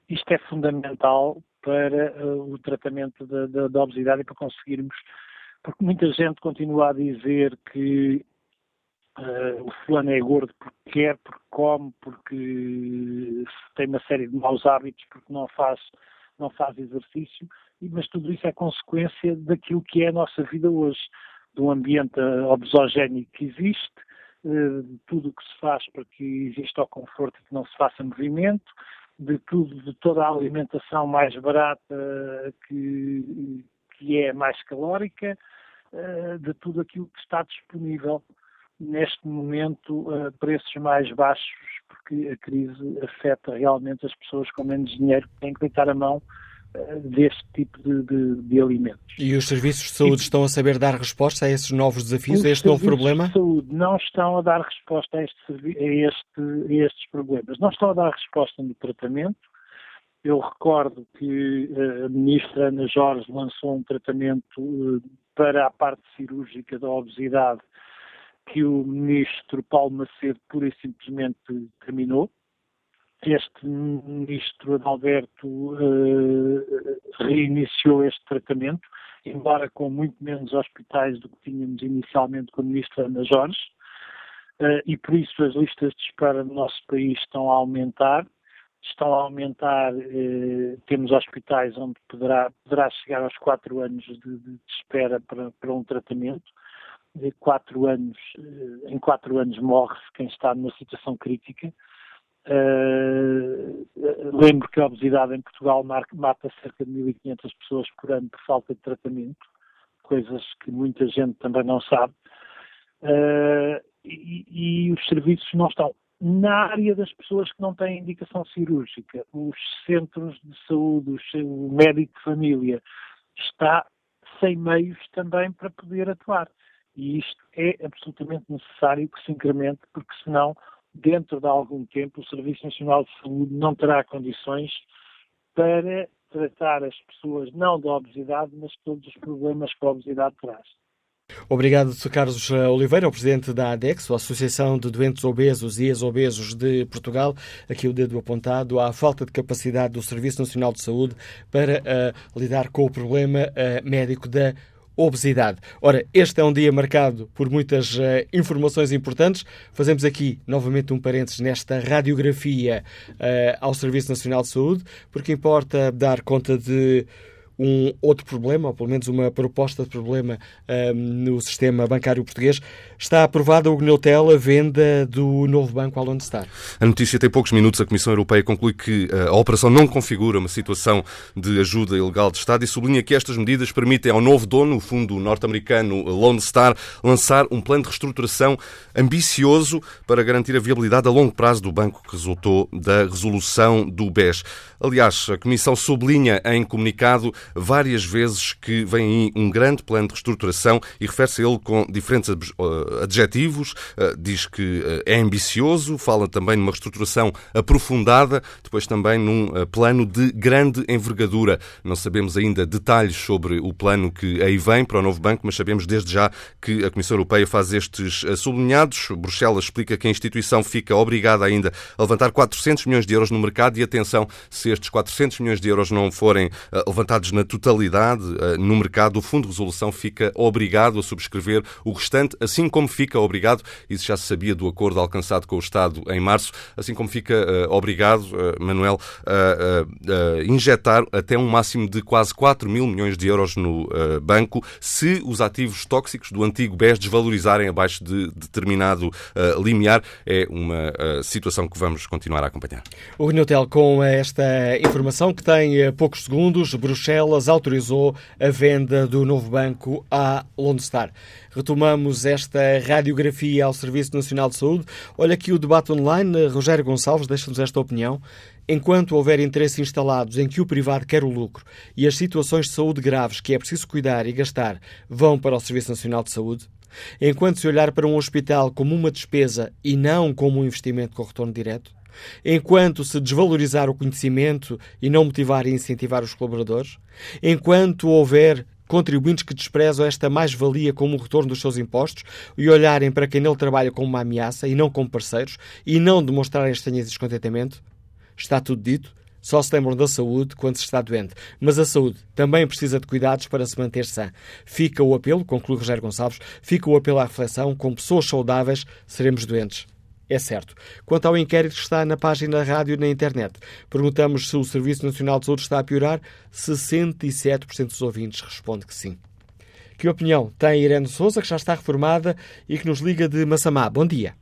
Isto é fundamental para uh, o tratamento da, da, obesidade e para conseguirmos, porque muita gente continua a dizer que uh, o fulano é gordo porque quer, porque come, porque tem uma série de maus hábitos, porque não faz, não faz exercício, mas tudo isso é consequência daquilo que é a nossa vida hoje, do ambiente obesogénico que existe, uh, de tudo o que se faz para que exista o conforto e que não se faça movimento, de tudo, de toda a alimentação mais barata que, que é mais calórica, eh, de tudo aquilo que está disponível neste momento a preços mais baixos, porque a crise afeta realmente as pessoas com menos dinheiro que têm que deitar a mão deste tipo de, de, de, alimentos. E os serviços de saúde e, estão a saber dar resposta a esses novos desafios, a este novo problema? Os serviços de saúde não estão a dar resposta a, este, a, este, a estes problemas. Não estão a dar resposta no tratamento. Eu recordo que eh, a ministra Ana Jorge lançou um tratamento eh, para a parte cirúrgica da obesidade que o ministro Paulo Macedo pura e simplesmente terminou este ministro Adalberto uh, reiniciou este tratamento, embora com muito menos hospitais do que tínhamos inicialmente com a ministra Ana Jorge, uh, e por isso as listas de espera no nosso país estão a aumentar. Estão a aumentar, uh, temos hospitais onde poderá, poderá chegar aos quatro anos de, de espera para, para um tratamento. De quatro anos, em quatro anos morre-se quem está numa situação crítica. Uh, lembro que a obesidade em Portugal mata cerca de 1.500 pessoas por ano por falta de tratamento, coisas que muita gente também não sabe. Uh, e, e, os serviços não estão. Na área das pessoas que não têm indicação cirúrgica, os centros de saúde, o médico de família está sem meios também para poder atuar. E isto é absolutamente necessário que se incremente, porque senão dentro de algum tempo, o Serviço Nacional de Saúde não terá condições para tratar as pessoas não da obesidade, mas todos os problemas que a obesidade traz. Obrigado. Carlos Oliveira, o presidente da ADEX, a Associação de Doentes Obesos e Ex-Obesos de Portugal. Aqui o dedo apontado à falta de capacidade do Serviço Nacional de Saúde para uh, lidar com o problema uh, médico da obesidade. Ora, este é um dia marcado por muitas uh, informações importantes. Fazemos aqui novamente um parênteses nesta radiografia uh, ao Serviço Nacional de Saúde, porque importa dar conta de um outro problema, ou pelo menos uma proposta de problema um, no sistema bancário português. Está aprovada o Neutel a venda do novo banco ao Lone Star. A notícia tem poucos minutos. A Comissão Europeia conclui que uh, a operação não configura uma situação de ajuda ilegal de Estado e sublinha que estas medidas permitem ao novo dono, o fundo norte-americano Lone Star, lançar um plano de reestruturação ambicioso para garantir a viabilidade a longo prazo do banco que resultou da resolução do BES. Aliás, a Comissão sublinha em comunicado várias vezes que vem aí um grande plano de reestruturação e refere-se a ele com diferentes adjetivos. Eh, diz que eh, é ambicioso, fala também numa reestruturação aprofundada, depois também num eh, plano de grande envergadura. Não sabemos ainda detalhes sobre o plano que aí vem para o novo banco, mas sabemos desde já que a Comissão Europeia faz estes sublinhados. Bruxelas explica que a instituição fica obrigada ainda a levantar 400 milhões de euros no mercado e atenção, se estes 400 milhões de euros não forem levantados na totalidade eh, no mercado, o Fundo de Resolução fica obrigado a subscrever o restante, assim como fica obrigado, isso já se sabia do acordo alcançado com o Estado em março, assim como fica uh, obrigado, uh, Manuel, a injetar até um máximo de quase 4 mil milhões de euros no banco se os ativos tóxicos do antigo BES desvalorizarem abaixo de determinado limiar. É uma situação que vamos continuar a acompanhar. O Neutel, com esta informação que tem poucos segundos, Bruxelas Bruxelas autorizou a venda do novo banco à Lone Star. Retomamos esta radiografia ao Serviço Nacional de Saúde. Olha aqui o debate online. Rogério Gonçalves deixa-nos esta opinião. Enquanto houver interesses instalados em que o privado quer o lucro e as situações de saúde graves que é preciso cuidar e gastar vão para o Serviço Nacional de Saúde, enquanto se olhar para um hospital como uma despesa e não como um investimento com retorno direto, enquanto se desvalorizar o conhecimento e não motivar e incentivar os colaboradores, enquanto houver contribuintes que desprezam esta mais-valia como o retorno dos seus impostos e olharem para quem nele trabalha como uma ameaça e não como parceiros e não demonstrarem estranheza e descontentamento, Está tudo dito. Só se lembram da saúde quando se está doente. Mas a saúde também precisa de cuidados para se manter sã. Fica o apelo, conclui Rogério Gonçalves, fica o apelo à reflexão: com pessoas saudáveis seremos doentes. É certo. Quanto ao inquérito que está na página da rádio e na internet, perguntamos se o Serviço Nacional de Saúde está a piorar. 67% dos ouvintes responde que sim. Que opinião tem Irene Souza, que já está reformada e que nos liga de Massamá? Bom dia.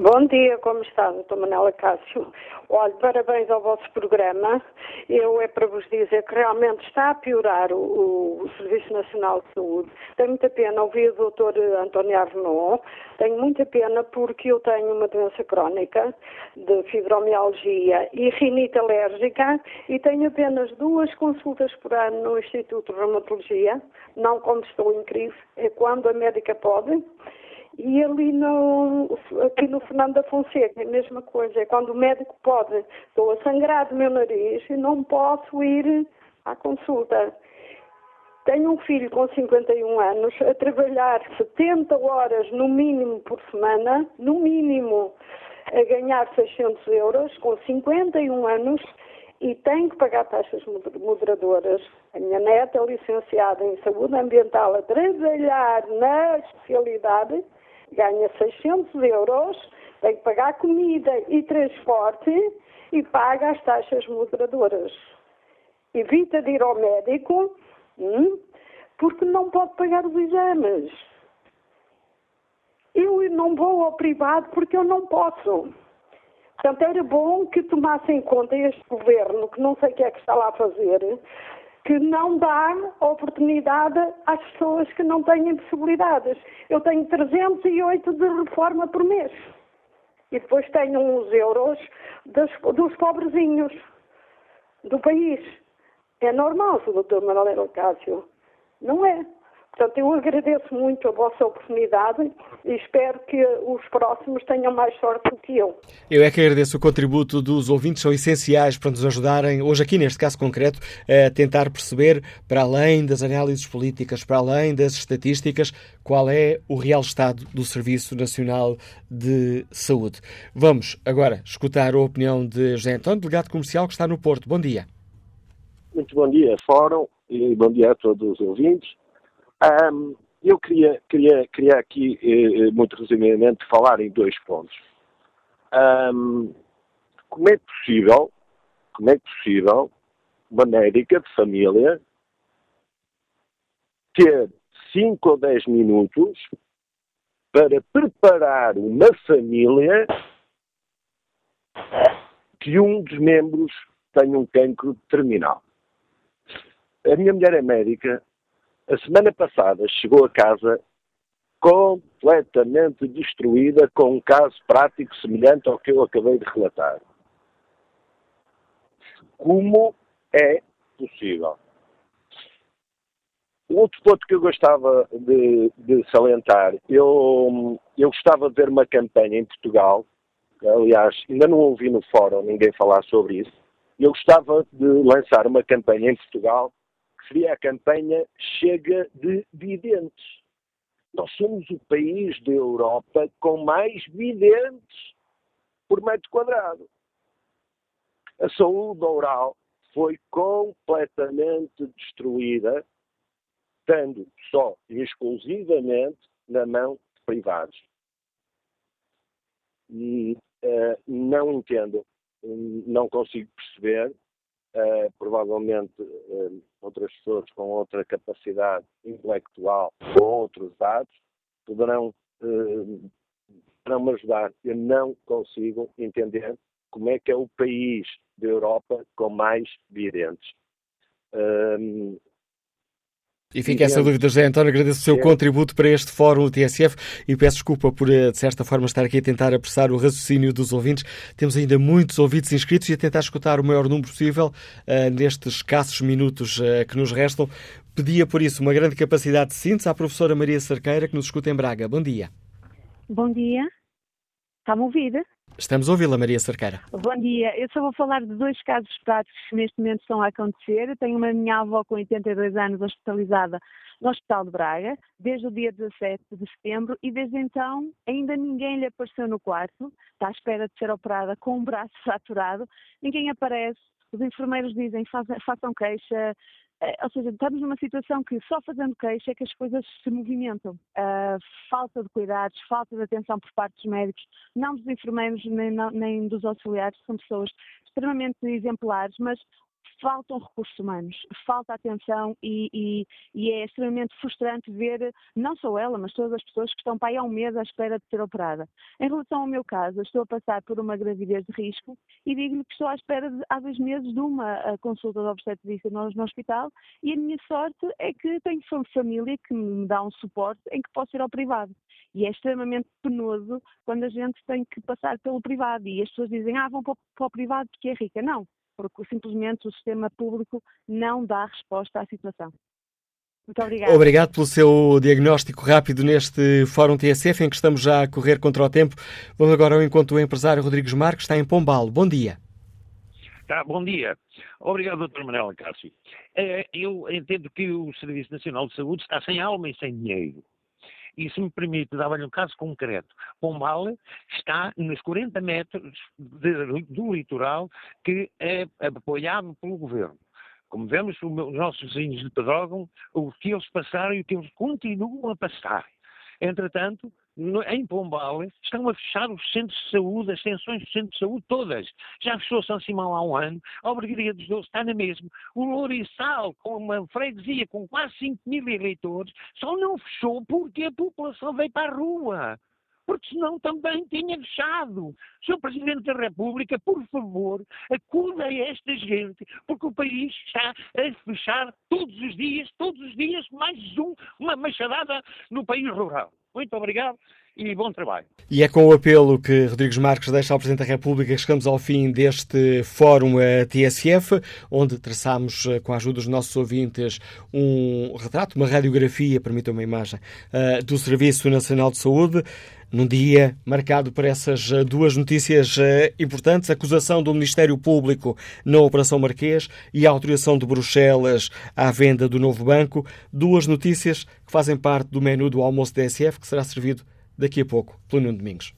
Bom dia, como está, doutor Manela Cássio? Olha, parabéns ao vosso programa. Eu é para vos dizer que realmente está a piorar o, o Serviço Nacional de Saúde. Tenho muita pena ouvir o doutor António Arnaud. Tenho muita pena porque eu tenho uma doença crónica de fibromialgia e rinite alérgica e tenho apenas duas consultas por ano no Instituto de Reumatologia, não quando estou em crise, é quando a médica pode e ali no, aqui no Fernando da Fonseca, a mesma coisa. É quando o médico pode, estou a sangrar do meu nariz e não posso ir à consulta. Tenho um filho com 51 anos a trabalhar 70 horas no mínimo por semana, no mínimo, a ganhar 600 euros, com 51 anos, e tem que pagar taxas moderadoras. A minha neta é licenciada em saúde ambiental a trabalhar na especialidade ganha 600 euros, tem que pagar comida e transporte e paga as taxas moderadoras. Evita de ir ao médico hum, porque não pode pagar os exames. Eu não vou ao privado porque eu não posso. Portanto, era bom que tomasse em conta este governo, que não sei o que é que está lá a fazer, que não dá oportunidade às pessoas que não têm possibilidades. Eu tenho 308 de reforma por mês. E depois tenho uns euros dos, dos pobrezinhos do país. É normal, doutor Manuel Cássio. Não é. Portanto, eu agradeço muito a vossa oportunidade e espero que os próximos tenham mais sorte do que eu. Eu é que agradeço o contributo dos ouvintes, são essenciais para nos ajudarem, hoje aqui neste caso concreto, a tentar perceber, para além das análises políticas, para além das estatísticas, qual é o real estado do Serviço Nacional de Saúde. Vamos agora escutar a opinião de José António, delegado comercial que está no Porto. Bom dia. Muito bom dia, Fórum, e bom dia a todos os ouvintes. Um, eu queria, queria, queria aqui, eh, eh, muito resumidamente, falar em dois pontos. Um, como é possível, como é possível uma médica de família ter 5 ou 10 minutos para preparar uma família que um dos membros tenha um cancro terminal. A minha mulher é médica a semana passada chegou a casa completamente destruída com um caso prático semelhante ao que eu acabei de relatar. Como é possível? Outro ponto que eu gostava de, de salientar, eu, eu gostava de ver uma campanha em Portugal, aliás, ainda não ouvi no fórum ninguém falar sobre isso, eu gostava de lançar uma campanha em Portugal seria a campanha Chega de Videntes. Nós somos o país da Europa com mais videntes por metro quadrado. A saúde oral foi completamente destruída, estando só e exclusivamente na mão de privados. E uh, não entendo, não consigo perceber Uh, provavelmente uh, outras pessoas com outra capacidade intelectual ou outros dados poderão, uh, poderão me ajudar. Eu não consigo entender como é que é o país da Europa com mais videntes. E fica essa dúvida, José António. Agradeço o seu é. contributo para este fórum TSF e peço desculpa por, eh, de certa forma, estar aqui a tentar apressar o raciocínio dos ouvintes. Temos ainda muitos ouvintes inscritos e a tentar escutar o maior número possível uh, nestes escassos minutos uh, que nos restam. Pedia, por isso, uma grande capacidade de síntese à professora Maria Cerqueira, que nos escuta em Braga. Bom dia. Bom dia. Está-me a ouvir? Estamos a ouvi-la, Maria Cerqueira. Bom dia. Eu só vou falar de dois casos práticos que neste momento estão a acontecer. Eu tenho uma minha avó com 82 anos hospitalizada no Hospital de Braga, desde o dia 17 de setembro, e desde então ainda ninguém lhe apareceu no quarto. Está à espera de ser operada com um braço fraturado. Ninguém aparece. Os enfermeiros dizem façam queixa, ou seja, estamos numa situação que só fazendo queixa é que as coisas se movimentam. Uh, falta de cuidados, falta de atenção por parte dos médicos, não dos enfermeiros nem, não, nem dos auxiliares, são pessoas extremamente exemplares, mas faltam recursos humanos, falta atenção e, e, e, é extremamente frustrante ver, não só ela, mas todas as pessoas que estão para aí há um mês à espera de ser operada. Em relação ao meu caso, estou a passar por uma gravidez de risco e digo-lhe que estou à espera de, há dois meses de uma consulta de obstetrícia no, no hospital e a minha sorte é que tenho família que me dá um suporte em que posso ir ao privado. E é extremamente penoso quando a gente tem que passar pelo privado e as pessoas dizem, ah, vão para o privado porque é rica. Não, porque simplesmente o sistema público não dá resposta à situação. Muito obrigada. Obrigado pelo seu diagnóstico rápido neste Fórum TSF, em que estamos já a correr contra o tempo. Vamos agora ao encontro do empresário Rodrigues Marques, está em Pombal. Bom dia. Tá, bom dia. Obrigado, Dr. Manuel Cássio. É, eu entendo que o Serviço Nacional de Saúde está sem alma e sem dinheiro. E se me permite dar-lhe um caso concreto, Pombal está nos 40 metros de, do litoral que é apoiado pelo governo. Como vemos, os nossos vizinhos de Pedrógão, o que eles passaram e o que eles continuam a passar. Entretanto, em Pombal, estão a fechar os centros de saúde, as extensões dos centros de saúde todas. Já fechou São Simão há um ano, a Obrigaria dos Doces está na mesma. O Lourissal, com uma freguesia com quase 5 mil eleitores, só não fechou porque a população veio para a rua porque senão também tinha fechado. Sr. Presidente da República, por favor, acuda a esta gente, porque o país está a fechar todos os dias, todos os dias, mais um, uma machadada no país rural. Muito obrigado e bom trabalho. E é com o apelo que Rodrigues Marques deixa ao Presidente da República que chegamos ao fim deste Fórum TSF, onde traçamos, eh, com a ajuda dos nossos ouvintes, um retrato, uma radiografia, permitam uma imagem, eh, do Serviço Nacional de Saúde num dia marcado por essas duas notícias importantes: a acusação do Ministério Público na Operação Marquês e a autorização de Bruxelas à venda do novo banco. Duas notícias que fazem parte do menu do almoço da SF, que será servido daqui a pouco pelo Nuno Domingos.